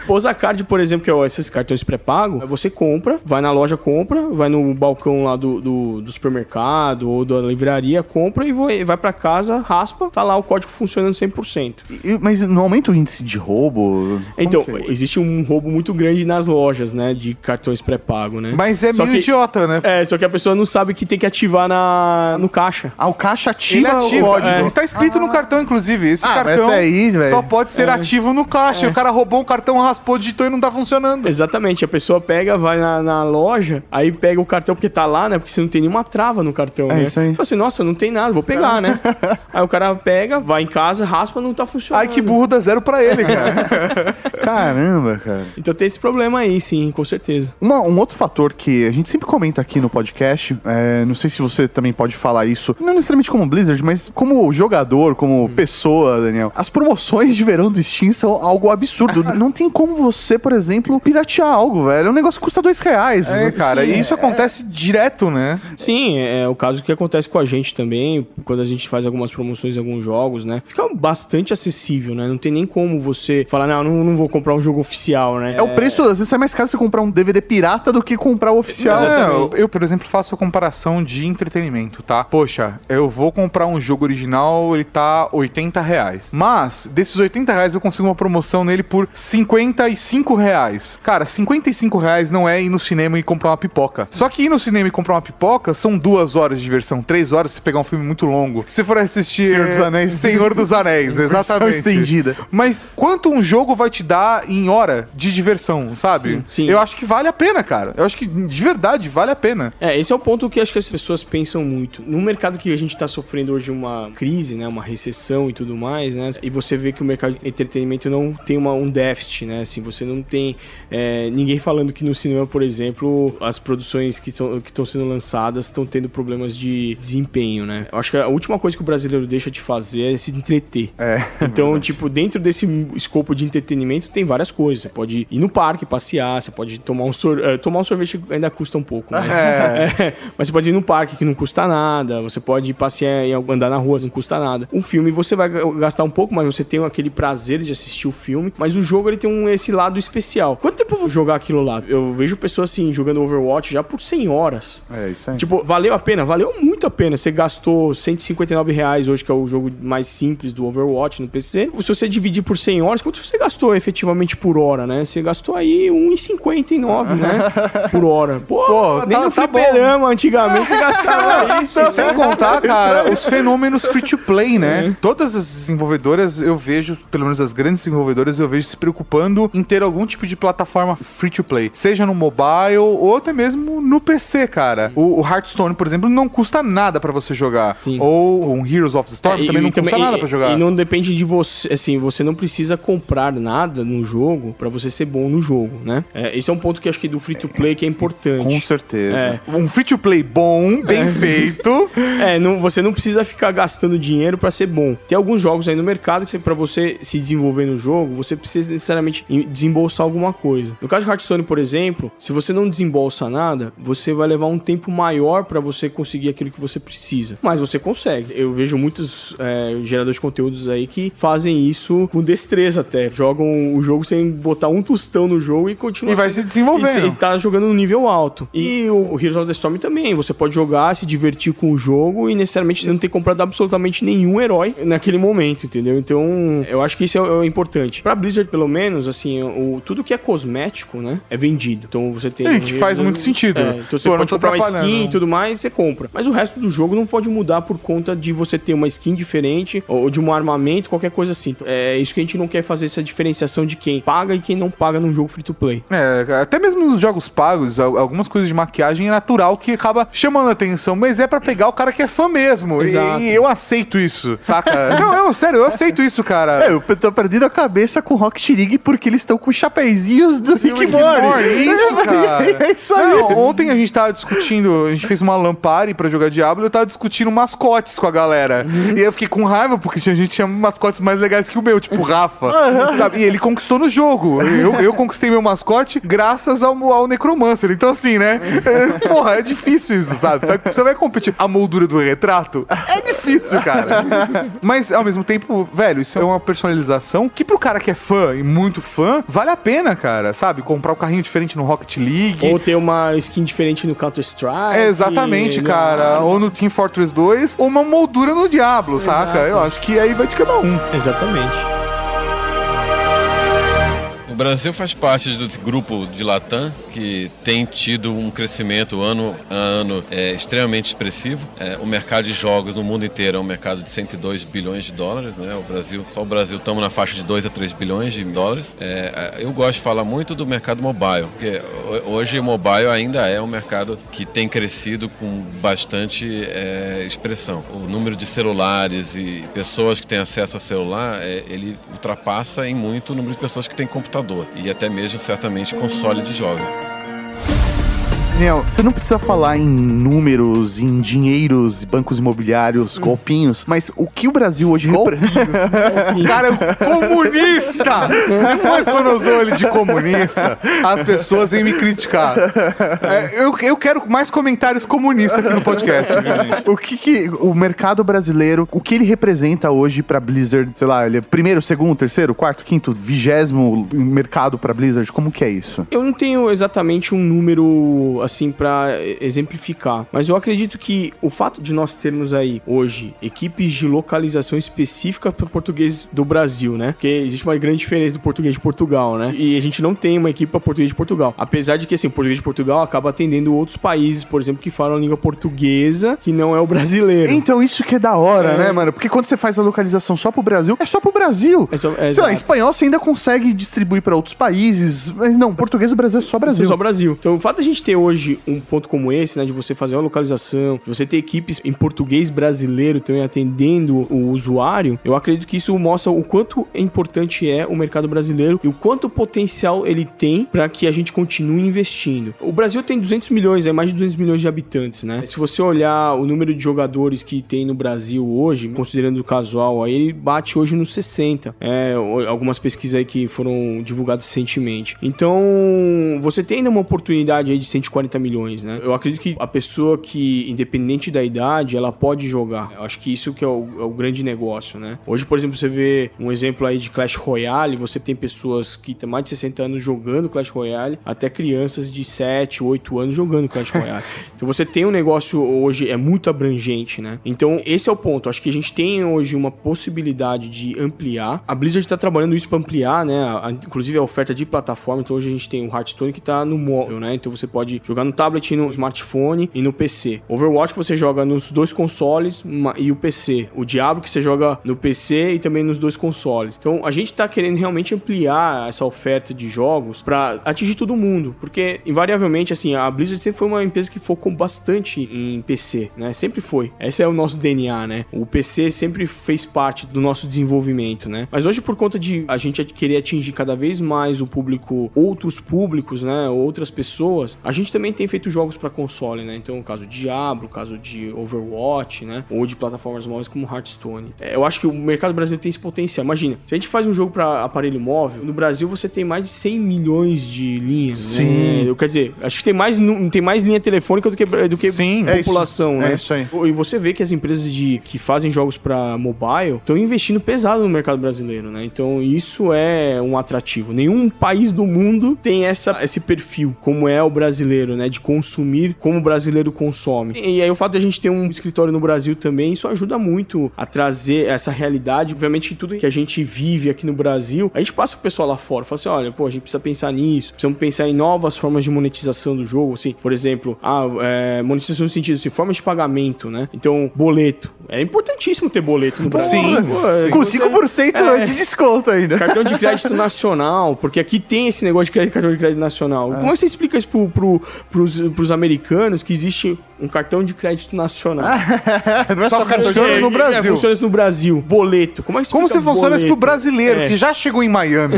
Pousa Card, por exemplo, que é esses cartões pré-pago, você compra, vai na loja, compra, vai no balcão lá do, do, do supermercado ou da livraria, compra e vai, vai pra casa, raspa, tá lá o código funcionando 100%. E- Mas não aumenta o índice de roubo? Então, Como que é? existe um roubo muito grande nas lojas, né, de cartões pré-pago, né? Mas é Só meio que- idiota, né? É, só que a pessoa não sabe que tem que ativar na, no caixa. Ah, o caixa Ele ativa ativa. o código. É. Está escrito no cartão, inclusive. Esse Ah, cartão aí, velho. só pode ser ativo no caixa. E o cara roubou o cartão, raspou, digitou e não tá funcionando. Exatamente, a pessoa pega, vai na, na loja, aí pega o cartão porque tá lá, né? Porque você não tem nenhuma trava no cartão, É né? isso aí. Você fala assim, nossa, não tem nada, vou pegar, né? <laughs> Aí o cara pega, vai em casa, raspa, não tá funcionando. Ai, que burro dá zero pra ele, cara. <laughs> Caramba, cara. Então tem esse problema aí, sim, com certeza. Uma- um outro fator que a gente sempre comenta aqui no podcast, é, não sei se você também pode falar isso, não necessariamente como Blizzard, mas como jogador, como pessoa, Daniel. As promoções de verão do Steam são algo absurdo. <laughs> não tem como você, por exemplo, piratear algo, velho. É um negócio que custa dois reais. É, cara, e isso acontece direto, né? Sim, é, é o caso que acontece com a gente também, quando a gente faz algumas promoções em alguns jogos, né? Fica bastante acessível, né? Não tem nem como você falar, não, não, não vou comprar um jogo oficial, né? É o preço, às vezes é mais caro você comprar um DVD pirata do que comprar o oficial. É, eu, eu, por exemplo, faço a comparação de entretenimento, tá? Poxa, eu vou comprar um jogo original, ele tá 80 reais. Mas, desses 80 reais, eu consigo uma promoção nele por 55 reais. Cara, 55 reais não é ir no cinema e comprar uma pipoca. Só que ir no cinema e comprar uma pipoca são duas horas de diversão, três horas se pegar um filme muito longo. Se for assistir Senhor dos Anéis. Senhor dos Anéis, <laughs> exatamente. estendida. Mas quanto um jogo vai te dar em hora de diversão, sabe? Sim, sim. Eu acho que vale a pena, cara. Eu acho que de verdade vale a pena. É, esse é o ponto que acho que as pessoas pensam muito. No mercado que a gente tá sofrendo hoje uma crise, né, uma recessão e tudo mais, né, e você vê que o mercado de entretenimento não tem uma, um déficit, né, assim, você não tem é, ninguém falando que no cinema, por exemplo, as produções que estão que sendo lançadas estão tendo problemas de desempenho, né. Eu acho que a última coisa que o brasileiro deixa de fazer é se entreter. É. <laughs> Então, tipo, dentro desse escopo de entretenimento tem várias coisas. Você pode ir no parque, passear, você pode tomar um sorvete. tomar um sorvete ainda custa um pouco, mas. <laughs> <laughs> É, mas você pode ir no parque que não custa nada. Você pode passear e andar na rua, não custa nada. Um filme você vai gastar um pouco, mas você tem aquele prazer de assistir o filme. Mas o jogo ele tem um, esse lado especial. Quanto tempo eu vou jogar aquilo lá? Eu vejo pessoas assim jogando Overwatch já por 100 horas. É isso aí. Tipo, valeu a pena? Valeu muito a pena. Você gastou 159 reais hoje, que é o jogo mais simples do Overwatch no PC. Se você dividir por 100 horas, quanto você gastou efetivamente por hora, né? Você gastou aí 1,59, né? <laughs> Por hora. Pô, Pô, nem tá- no tá fliperama antigamente você gastava <laughs> isso. E sem contar, cara, os fenômenos free to play, né? Todas as desenvolvedoras eu vejo, pelo menos as grandes desenvolvedoras, eu vejo se preocupando em ter algum tipo de plataforma free to play, seja no mobile ou até mesmo no PC, cara. O, o Hearthstone, por exemplo, não custa nada pra você jogar. Sim. Ou um Heroes of the Storm É, também não e custa nada pra jogar. E não depende de você, assim, você não precisa comprar nada no jogo pra você ser bom no jogo, né? É, esse é um ponto que acho que do free to play que é importante. Com certeza. É. Um free to play bom, bem feito. <laughs> É, não, você não precisa ficar gastando dinheiro pra ser bom. Tem alguns jogos aí no mercado que pra você se desenvolver no jogo, você precisa necessariamente em- desembolsar alguma coisa. No caso de Hearthstone, por exemplo, se você não desembolsa nada, você vai levar um tempo maior pra você conseguir aquilo que você precisa. Mas você consegue. Eu vejo muitos é, geradores de conteúdos aí que fazem isso com destreza até. Jogam o jogo sem botar um tostão no jogo e continuam. E vai se desenvolvendo. E, e tá jogando no nível alto. E o, o Heroes of the Storm também. Você pode jogar, se divertir com o jogo e necessariamente você não ter comprado absolutamente nenhum herói naquele momento, entendeu? Então, eu acho que isso é, é importante. Pra Blizzard, pelo menos, assim, o, tudo que é cosmético, né, é vendido. Então você tem. E que faz muito sentido. É, então você Pô, pode comprar uma skin e tudo mais, você compra. Mas o resto do jogo não pode mudar por conta de você ter uma skin diferente ou de um armamento, qualquer coisa assim. Então, É isso que a gente não quer fazer essa diferenciação de quem paga e quem não paga num jogo free to play. É, até mesmo nos jogos pagos, al- algumas coisas de maquiagem é natural que acaba chamando a atenção, mas é pra pegar o cara que é fã mesmo. E- Exato. E, eu aceito isso, saca? <laughs> não, não, sério, eu aceito isso, cara. É, eu tô perdendo a cabeça com Rocket League porque eles estão com chapéuzinhos do Rick Rick Morty. Morty, <laughs> isso, cara. É isso aí. Não, ontem a gente tava discutindo, a gente fez uma lampare pra jogar Diablo e eu tava discutindo mascotes com a galera. E eu fiquei com raiva porque tinha gente que tinha mascotes mais legais que o meu, tipo o Rafa, sabe? E ele conquistou no jogo. Eu, eu conquistei meu mascote graças ao, ao Necromancer. Então, assim, né? é, Porra, é difícil isso, sabe? Você vai competir a moldura do retrato? É difícil, cara. Mas, ao mesmo tempo, velho, isso é uma personalização que pro cara que é fã e muito fã, vale a pena, cara, sabe? Comprar um carrinho diferente no Rocket League. Ou ter uma skin diferente no Counter-Strike. É, exatamente, no- cara. Ou no Team Fortress 2, ou uma moldura no Diablo, saca? Eu acho que aí vai de cada um. Exatamente. O Brasil faz parte do grupo de Latam que tem tido um crescimento ano a ano é, extremamente expressivo. É, o mercado de jogos no mundo inteiro é um mercado de 102 bilhões de dólares, né? O Brasil, só o Brasil estamos na faixa de 2 a 3 bilhões de dólares. É, eu gosto de falar muito do mercado mobile, porque hoje o mobile ainda é um mercado que tem crescido com bastante é, expressão. O número de celulares e pessoas que têm acesso a celular, é, ele ultrapassa em muito o número de pessoas que têm computador e até mesmo certamente console de jogos. Daniel, você não precisa falar em números, em dinheiros, bancos imobiliários, golpinhos, mas o que o Brasil hoje representa. <laughs> Cara, é comunista! Depois, quando usou ele de comunista, as pessoas vêm me criticar. É, eu, eu quero mais comentários comunistas aqui no podcast? <laughs> O que, que o mercado brasileiro, o que ele representa hoje pra Blizzard? Sei lá, ele é primeiro, segundo, terceiro, quarto, quinto, vigésimo mercado pra Blizzard? Como que é isso? Eu não tenho exatamente um número assim para exemplificar, mas eu acredito que o fato de nós termos aí hoje equipes de localização específica para português do Brasil, né? Porque existe uma grande diferença do português de Portugal, né? E a gente não tem uma equipe para português de Portugal. Apesar de que assim, o português de Portugal acaba atendendo outros países, por exemplo, que falam a língua portuguesa, que não é o brasileiro. Então, isso que é da hora, É. né, mano? Porque quando você faz a localização só pro Brasil, é só pro Brasil. É só- é, Sei lá, espanhol você ainda consegue distribuir pra outros países, mas não, português do Brasil é só Brasil. Só Brasil. Então, o fato da gente ter hoje um ponto como esse, né, de você fazer uma localização, de você ter equipes em português brasileiro também atendendo o usuário, eu acredito que isso mostra o quanto importante é o mercado brasileiro e o quanto potencial ele tem para que a gente continue investindo. O Brasil tem 200 milhões, é mais de 200 milhões de habitantes, né? Se você olhar o número de jogadores que tem no Brasil hoje, considerando o casual, aí ele bate hoje nos 60. É, algumas pesquisas aí que foram divulgadas recentemente. Então, você tem ainda uma oportunidade aí de 140 milhões, né? Eu acredito que a pessoa que, independente da idade, ela pode jogar. Eu acho que isso que é o, é o grande negócio, né? Hoje, por exemplo, você vê um exemplo aí de Clash Royale, você tem pessoas que têm mais de 60 anos jogando Clash Royale, até crianças de 7, 8 anos jogando Clash Royale. <laughs> então você tem um negócio hoje, é muito abrangente, né? Então esse é o ponto. Acho que a gente tem hoje uma possibilidade de ampliar. A Blizzard está trabalhando isso para ampliar, né? A- inclusive a oferta de plataforma. Então hoje a gente tem o Hearthstone que tá no móvel, né? Então você pode jogar no tablet, no smartphone e no PC. Overwatch que você joga nos dois consoles e o PC. O Diablo que você joga no PC e também nos dois consoles. Então a gente tá querendo realmente ampliar essa oferta de jogos para atingir todo mundo, porque invariavelmente assim, a Blizzard sempre foi uma empresa que focou bastante em PC, né? Sempre foi. Esse é o nosso DNA, né? O PC sempre fez parte do nosso desenvolvimento, né? Mas hoje por conta de a gente querer atingir cada vez mais o público, outros públicos, né, outras pessoas, a gente também tem feito jogos para console, né? Então, o caso de Diablo, o caso de Overwatch, né? Ou de plataformas móveis como Hearthstone. É, Eu acho que o mercado brasileiro tem esse potencial. Imagina, se a gente faz um jogo para aparelho móvel, no Brasil você tem mais de 100 milhões de linhas. Sim. Né? Eu, quer dizer, acho que tem mais, tem mais linha telefônica do que, do que Sim, é população, isso. né? É isso aí. E você vê que as empresas de, que fazem jogos para mobile estão investindo pesado no mercado brasileiro, né? Então isso é um atrativo. Nenhum país do mundo tem essa, esse perfil, como é o brasileiro, né? De consumir como o brasileiro consome. E aí o fato de a gente ter um escritório no Brasil também, isso ajuda muito a trazer essa realidade. Obviamente que tudo que a gente vive aqui no Brasil, a gente passa pro pessoal lá fora. Fala assim, olha, pô, a gente precisa pensar nisso. Precisamos pensar em novas formas de monetização do jogo, assim. Por exemplo, ah, é, monetização no sentido assim, formas de pagamento, né? Então, boleto. É importantíssimo ter boleto no Brasil. Sim. Pô, é, Com você- 5% É. de desconto ainda. Cartão de crédito <laughs> nacional, porque aqui tem esse negócio de crédito, cartão de crédito nacional. Como é que você explica isso pro, pro, pros, pros americanos que existe um cartão de crédito nacional? <laughs> Não é Só só cartão de funciona no É, Brasil. funciona isso no Brasil. Boleto. Como é que Como se funciona isso pro brasileiro, É. que já chegou em Miami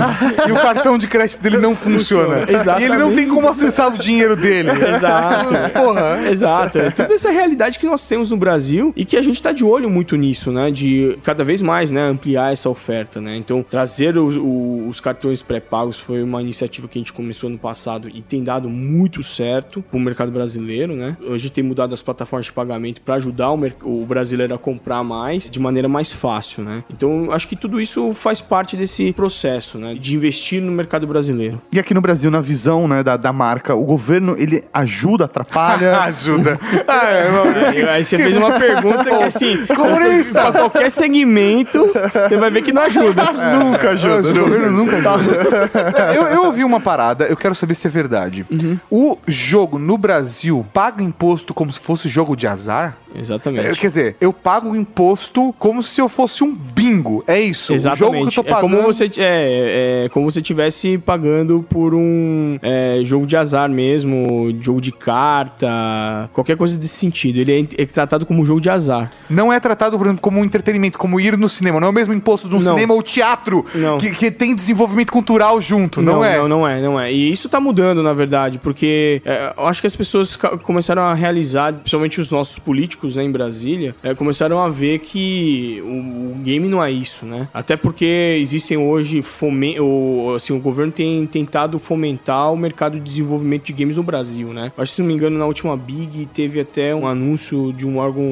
e o cartão de crédito dele não funciona. Exatamente. E ele não tem como acessar o dinheiro dele. Exato. <laughs> Porra. Exato. É toda essa realidade que nós temos no Brasil e que a gente tá de olho muito nisso, né? De cada vez mais, né, ampliar essa oferta, né? Então, trazer os, os cartões pré-pagos foi uma iniciativa que a gente começou no passado e tem dado muito certo pro mercado brasileiro, né? Hoje tem mudado as plataformas de pagamento para ajudar o, o brasileiro a comprar mais de maneira mais fácil, né? Então, acho que tudo isso faz parte desse processo, né? De investir no mercado brasileiro. E aqui no Brasil, na visão né, da, da marca, o governo ele ajuda, atrapalha. <laughs> Ajuda. <laughs> Ah, é, Maurício. Aí você fez uma pergunta que, assim, <laughs> Comunista! pra qualquer segmento, você vai ver que não ajuda. nunca ajuda. O governo nunca ajuda. eu, eu ouvi uma parada, eu quero saber se é verdade. O jogo no Brasil paga imposto como se fosse jogo de azar? Exatamente. É, Quer dizer, eu pago imposto como se eu fosse um bingo. É isso. Exatamente. O jogo que eu tô É pagando. como você é, é como você tivesse pagando por um é, jogo de azar mesmo, jogo de carta, qualquer coisa desse sentido. Ele é, é tratado como um jogo de azar. Não é tratado, por exemplo, como um entretenimento, como ir no cinema. Não é o mesmo imposto de um Não. cinema ou teatro Não. que, que tem desenvolvimento cultural junto. Não, é? Não, não é, não é. E isso tá mudando, na verdade, porque é, eu acho que as pessoas começaram a realizar, principalmente os nossos políticos né, em Brasília, é, começaram a ver que o, o game não é isso, né? Até porque existem hoje fomen o, assim, o governo tem tentado fomentar o mercado de desenvolvimento de games no Brasil, né? Acho que, se não me engano, na última Big teve até um anúncio de um órgão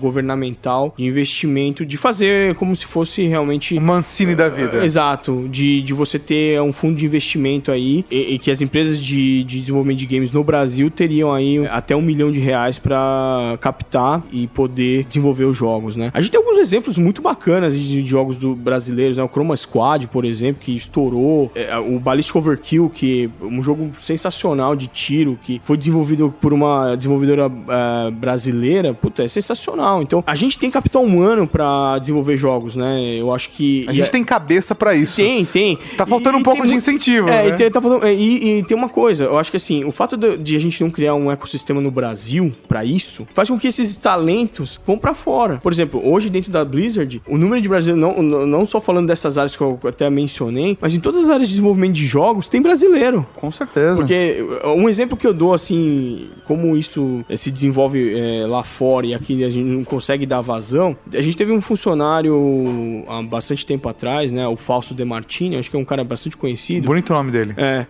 governamental de investimento, de fazer como se fosse realmente O Mancini da vida. Exato, de, de você ter um fundo de investimento aí e, e que as empresas de, de desenvolvimento de games no Brasil teriam aí até um milhão de reais pra captar e poder desenvolver os jogos, né? A gente tem alguns exemplos muito bacanas de, de jogos do brasileiros, né? O Chroma Squad, por exemplo, que estourou, É, o Ballistic Overkill, que é um jogo sensacional de tiro, que foi desenvolvido por uma desenvolvedora eh, brasileira, puta, é sensacional. Então, a gente tem capital humano pra desenvolver jogos, né? Eu acho que... A gente tem cabeça pra isso. tem, tem. Tá faltando E- um pouco tem de incentivo, É, né? e, tem, tá faltando- é, e- e tem uma coisa, eu acho que assim, o fato de, de a gente não criar um ecossistema no Brasil pra isso, faz com que esses talentos vão pra fora. Por exemplo, hoje dentro da Blizzard, o número de brasileiros, não, não só falando dessas áreas que eu até mencionei, mas em todas as áreas de desenvolvimento de jogos, tem brasileiro. Com certeza. Porque um exemplo que eu dou, assim, como isso eh, se desenvolve eh, lá fora e aqui a gente não consegue dar vazão, a gente teve um funcionário há bastante tempo atrás, né? O Falso De Martini, acho que é um cara bastante conhecido. Bonito o nome dele. É,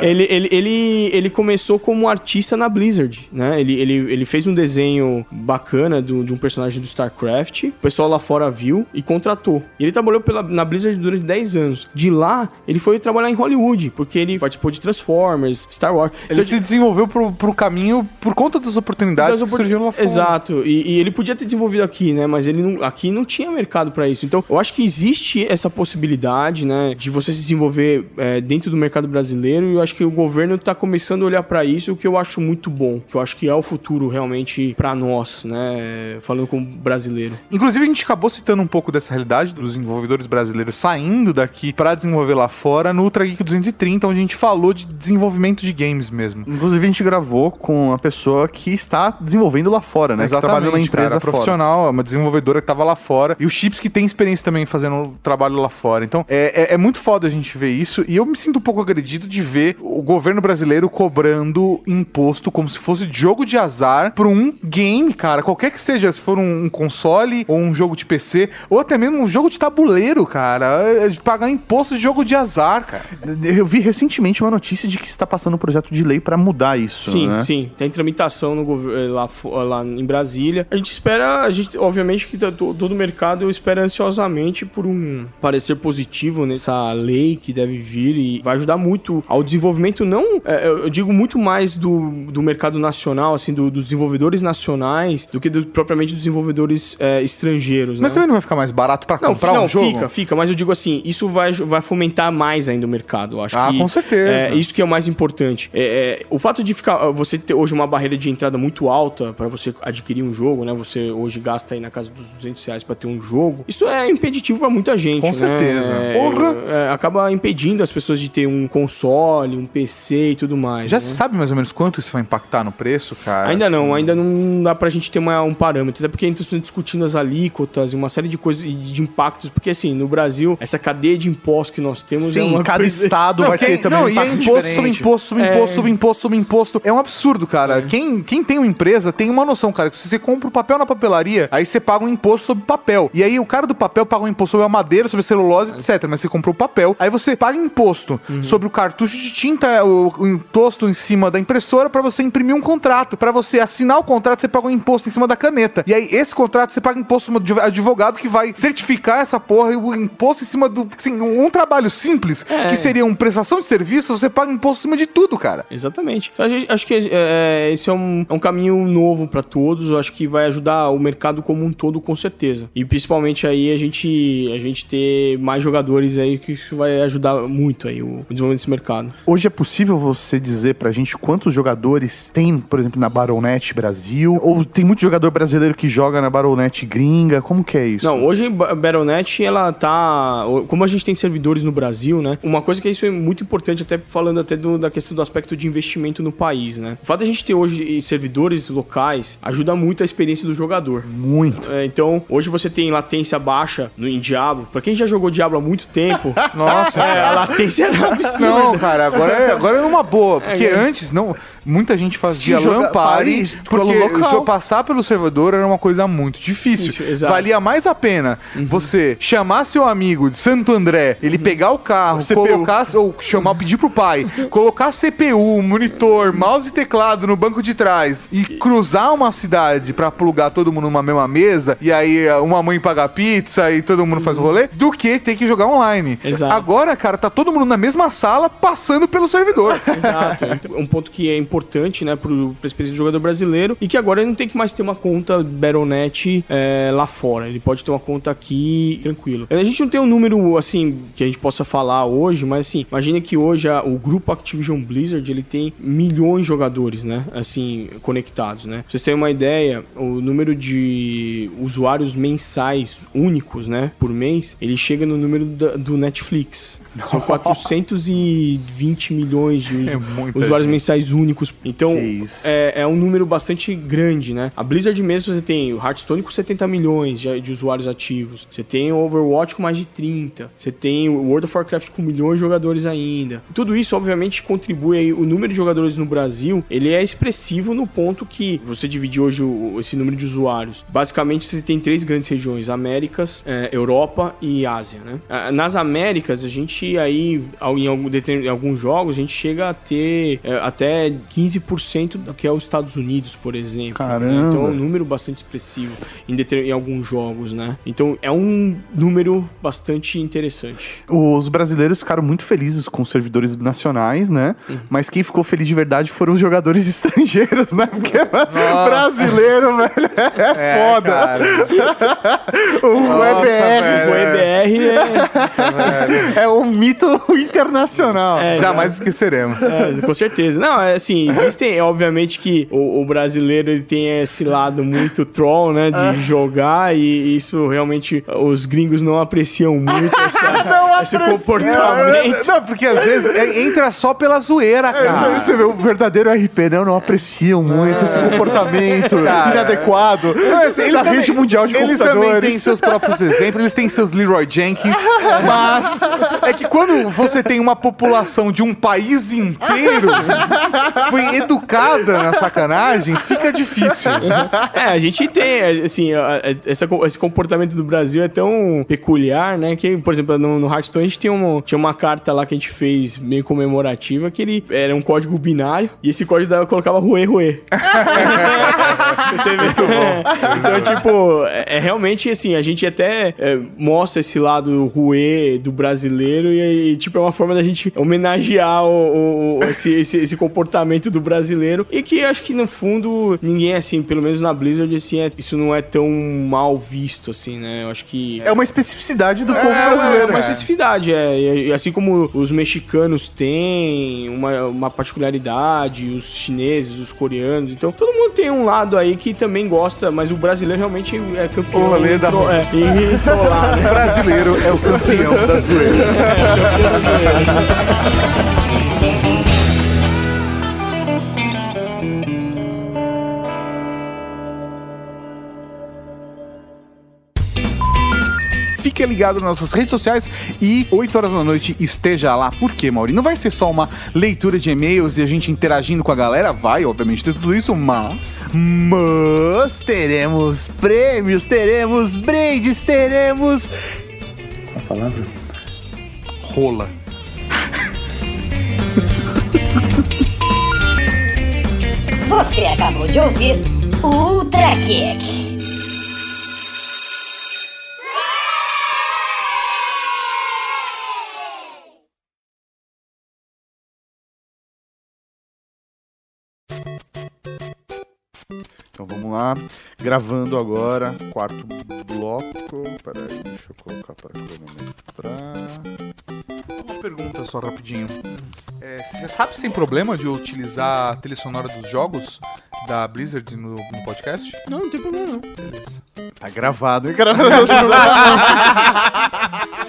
é. <laughs> ele, ele, ele, ele começou como artista na Blizzard, né? Ele, ele, ele fez um desenho bacana do, de um personagem do StarCraft, o pessoal lá fora viu e contratou. Ele trabalhou pela, na Blizzard durante 10 anos. De lá, ele foi trabalhar em Hollywood, porque ele participou de Transformers, Star Wars. Ele Então, se desenvolveu pro, pro caminho por conta das oportunidades das que surgiram lá fora. Exato. E, e ele podia ter desenvolvido aqui, né? Mas ele não, aqui não tinha mercado pra isso. Então, eu acho que existe essa possibilidade, né? De você se desenvolver é, dentro do mercado brasileiro. E eu acho que o governo tá começando a olhar pra isso, o que eu acho muito bom. Que eu acho que é o futuro realmente pra nós, né? Falando como brasileiro. Inclusive, a gente acabou citando um pouco dessa realidade dos desenvolvedores brasileiros saindo daqui pra desenvolver lá fora no Ultra Geek 230, onde a gente falou de desenvolvimento de games mesmo. Inclusive, a gente gravou com uma pessoa que está desenvolvendo lá fora, né? que trabalha numa empresa cara, fora. profissional, uma desenvolvedora que tava lá fora. E o Chips que tem experiência também fazendo trabalho lá fora. Então, é, é, é muito foda a gente ver isso. E eu me sinto um pouco agredido de ver o governo brasileiro cobrando imposto como se fosse jogo de azar por um game, cara. Qualquer que seja, se for um, um console ou um jogo de PC, ou até mesmo um jogo de tabuleiro, cara. é De pagar imposto de jogo de azar, cara. Eu vi recentemente uma notícia de que está passando um projeto de lei para mudar isso. Sim, né? sim. Tem tramitação no eh, lá, lá em Brasília. A gente espera, a gente, obviamente, que to- todo o mercado espera ansiosamente por um parecer positivo nessa lei que deve vir e vai ajudar muito ao desenvolvimento, não, eh, eu digo muito mais do, do mercado nacional, assim, do- dos desenvolvedores nacionais, do que do- propriamente dos desenvolvedores eh, estrangeiros, Mas né? também não vai ficar mais barato pra Não, comprar não, um jogo? fica, fica, mas eu digo assim, isso vai, vai fomentar mais ainda o mercado, eu acho Ah, que com certeza. É, isso que é o mais importante. É, é, o fato de ficar você ter hoje uma barreira de entrada muito alta para você adquirir um jogo, né? Você hoje gasta aí na casa dos 200 reais para ter um jogo. Isso é impeditivo para muita gente, Com né? certeza. É, Porra! é, acaba impedindo as pessoas de ter um console, um PC e tudo mais. Já né? se sabe mais ou menos quanto isso vai impactar no preço, cara? Ainda não, Assim, ainda não dá pra gente ter uma- um parâmetro, até porque ainda estão discutindo as alíquotas e uma série de coisas e de impactos, porque assim, no Brasil, essa cadeia de impostos que nós temos é Sim, uma cada coisa... estado Não, vai quem- ter também não, um e é impacto imposto diferente. sobre imposto, sobre É. imposto, sobre imposto, sobre imposto. É um absurdo, cara. Quem, quem tem uma empresa tem uma noção, cara, que se você compra o papel na papelaria, aí você paga um imposto sobre papel. E aí o cara do papel paga um imposto sobre a madeira, sobre a celulose, etc. Mas você comprou o papel, aí você paga imposto Uhum. sobre o cartucho de tinta, o, o imposto em cima da impressora pra você imprimir imprimir um contrato. Pra você assinar o contrato, você paga um imposto em cima da caneta. E aí, esse contrato, você paga imposto em cima do advogado que vai certificar essa porra e o imposto em cima do. Assim, um trabalho simples, É. que seria uma prestação de serviço, você paga imposto em cima de tudo, cara. Exatamente. Então, a gente- acho que é, é, esse é um, é um caminho novo pra todos. Eu acho que vai ajudar o mercado como um todo, com certeza. E principalmente aí a gente, a gente ter mais jogadores aí, que isso vai ajudar muito aí o, o desenvolvimento desse mercado. Hoje é possível você dizer pra gente quantos jogadores tem, por exemplo, na Battle.net Brasil? Ou tem muito jogador brasileiro que joga na Battle.net gringa? Como que é isso? Não, hoje a Battle.net, ela tá... Como a gente tem servidores no Brasil, né? Uma coisa que isso é muito importante, até falando até do- da questão do aspecto de investimento no país, né? O fato de a gente ter hoje servidores locais ajuda muito a experiência do jogador. Muito. É, então, hoje você tem latência baixa no, em Diablo. Pra quem já jogou Diablo há muito tempo... <laughs> Nossa, é, a latência era absurda. Não, cara, agora é, agora é numa boa. Porque É, é. antes, não, muita gente fazia Se joga- Porque pelo local. jo- passar pelo servidor era uma coisa muito difícil. Isso, exato. Valia mais a pena você chamar seu amigo de Santo André, ele pegar o carro, CPU. colocar, ou chamar, pedir pro pai, <laughs> colocar CPU, monitor, mouse e teclado no banco de trás e cruzar uma cidade pra plugar todo mundo numa mesma mesa e aí uma mãe paga pizza e todo mundo faz o rolê, do que ter que jogar online. Exato. Agora, cara, tá todo mundo na mesma sala passando pelo servidor. Exato. <laughs> Então, um ponto que é importante, né, pro, pra experiência do jogador brasileiro e que agora ele não tem que mais ter uma conta Battle.net é, lá fora. Ele pode ter uma conta aqui tranquilo. A gente não tem um número, assim, que a gente possa falar hoje, mas assim, imagina que hoje a- o grupo Activision Blizzard, ele tem milhões de jogadores, né, assim, conectados, né. Pra vocês terem uma ideia, o número de usuários mensais únicos, né, por mês, ele chega no número da- do Netflix. São 420 milhões de É usuários gente. mensais únicos. Então, é, é um número bastante grande, né? A Blizzard mesmo, você tem o Hearthstone com 70 milhões de, de usuários ativos. Você tem o Overwatch com mais de 30. Você tem o World of Warcraft com milhões de jogadores ainda. Tudo isso, obviamente, contribui aí. O número de jogadores no Brasil, ele é expressivo no ponto que você divide hoje o- esse número de usuários. Basicamente, você tem três grandes regiões. Américas, é, Europa e Ásia, né? Ah, Nas Américas, a gente aí, ao- em, algum, em alguns jogos, a gente chega a ter é, até 15% do que é os Estados Unidos, por exemplo. Caramba. né? Então é um número bastante expressivo em, em alguns jogos, né? Então é um número bastante interessante. Os brasileiros ficaram muito felizes com os servidores nacionais, né? Mas quem ficou feliz de verdade foram os jogadores <laughs> estrangeiros, né? Porque brasileiro, <laughs> velho, é, foda. cara. <laughs> O Nossa, EBR velho. O EBR é, é um mito <laughs> internacional. É, Jamais esqueceremos. É, com certeza. Não, é assim, existem, é, obviamente que o, o brasileiro ele tem esse lado muito troll, né, de jogar e isso realmente os gringos não apreciam muito <laughs> essa- esse comportamento. Não, porque às vezes é- entra só pela zoeira, cara. Aí você vê o verdadeiro RP, não, não apreciam muito esse comportamento inadequado Não, assim, eles da também- rede mundial de Eles computadores. também têm seus próprios exemplos, eles têm seus Leroy Jenkins, <laughs> mas é que quando você tem uma população de um país inteiro foi educada na sacanagem, fica difícil. É, a gente tem, assim, essa esse comportamento do Brasil é tão peculiar, né? Que, por exemplo, no, no Hearthstone a gente tem uma, tinha uma carta lá que a gente fez meio comemorativa que ele era um código binário e esse código dava, colocava Rue Rue. <laughs> Você vê? Então, tipo, é, é realmente assim, a gente até é, mostra esse lado Rue do brasileiro e, aí, tipo, é uma forma da gente homenagear o, o- esse, esse, esse comportamento do brasileiro e que acho que no fundo ninguém, assim, pelo menos na Blizzard, assim, é- isso não é tão mal visto, assim, né? Eu acho que. É uma especificidade do povo É, brasileiro. é uma né? especificidade, é. E, e assim como os mexicanos têm uma, uma particularidade, os chineses, os coreanos. Então, todo mundo tem um lado aí que também gosta, mas o brasileiro realmente é campeão. O rolê da- é, <laughs> em trollar, né? brasileiro é o campeão da zoeira. Fique ligado nas nossas redes sociais e 8 horas da noite esteja lá. Por quê, Mauri? Não vai ser só uma leitura de e-mails e a gente interagindo com a galera. Vai, obviamente, ter tudo isso, mas. Mas teremos prêmios, teremos brindes, teremos. Qual a palavra? Rola. Você acabou de ouvir o Ultra Kick. Então vamos lá, gravando agora, quarto bloco. Peraí, deixa eu colocar para cronometrar. Uma pergunta só rapidinho. É, você sabe se tem problema de utilizar a trilha sonora dos jogos da Blizzard no, no podcast? Não, não tem problema não. Beleza. Tá gravado, hein? Gravado. <laughs> <laughs>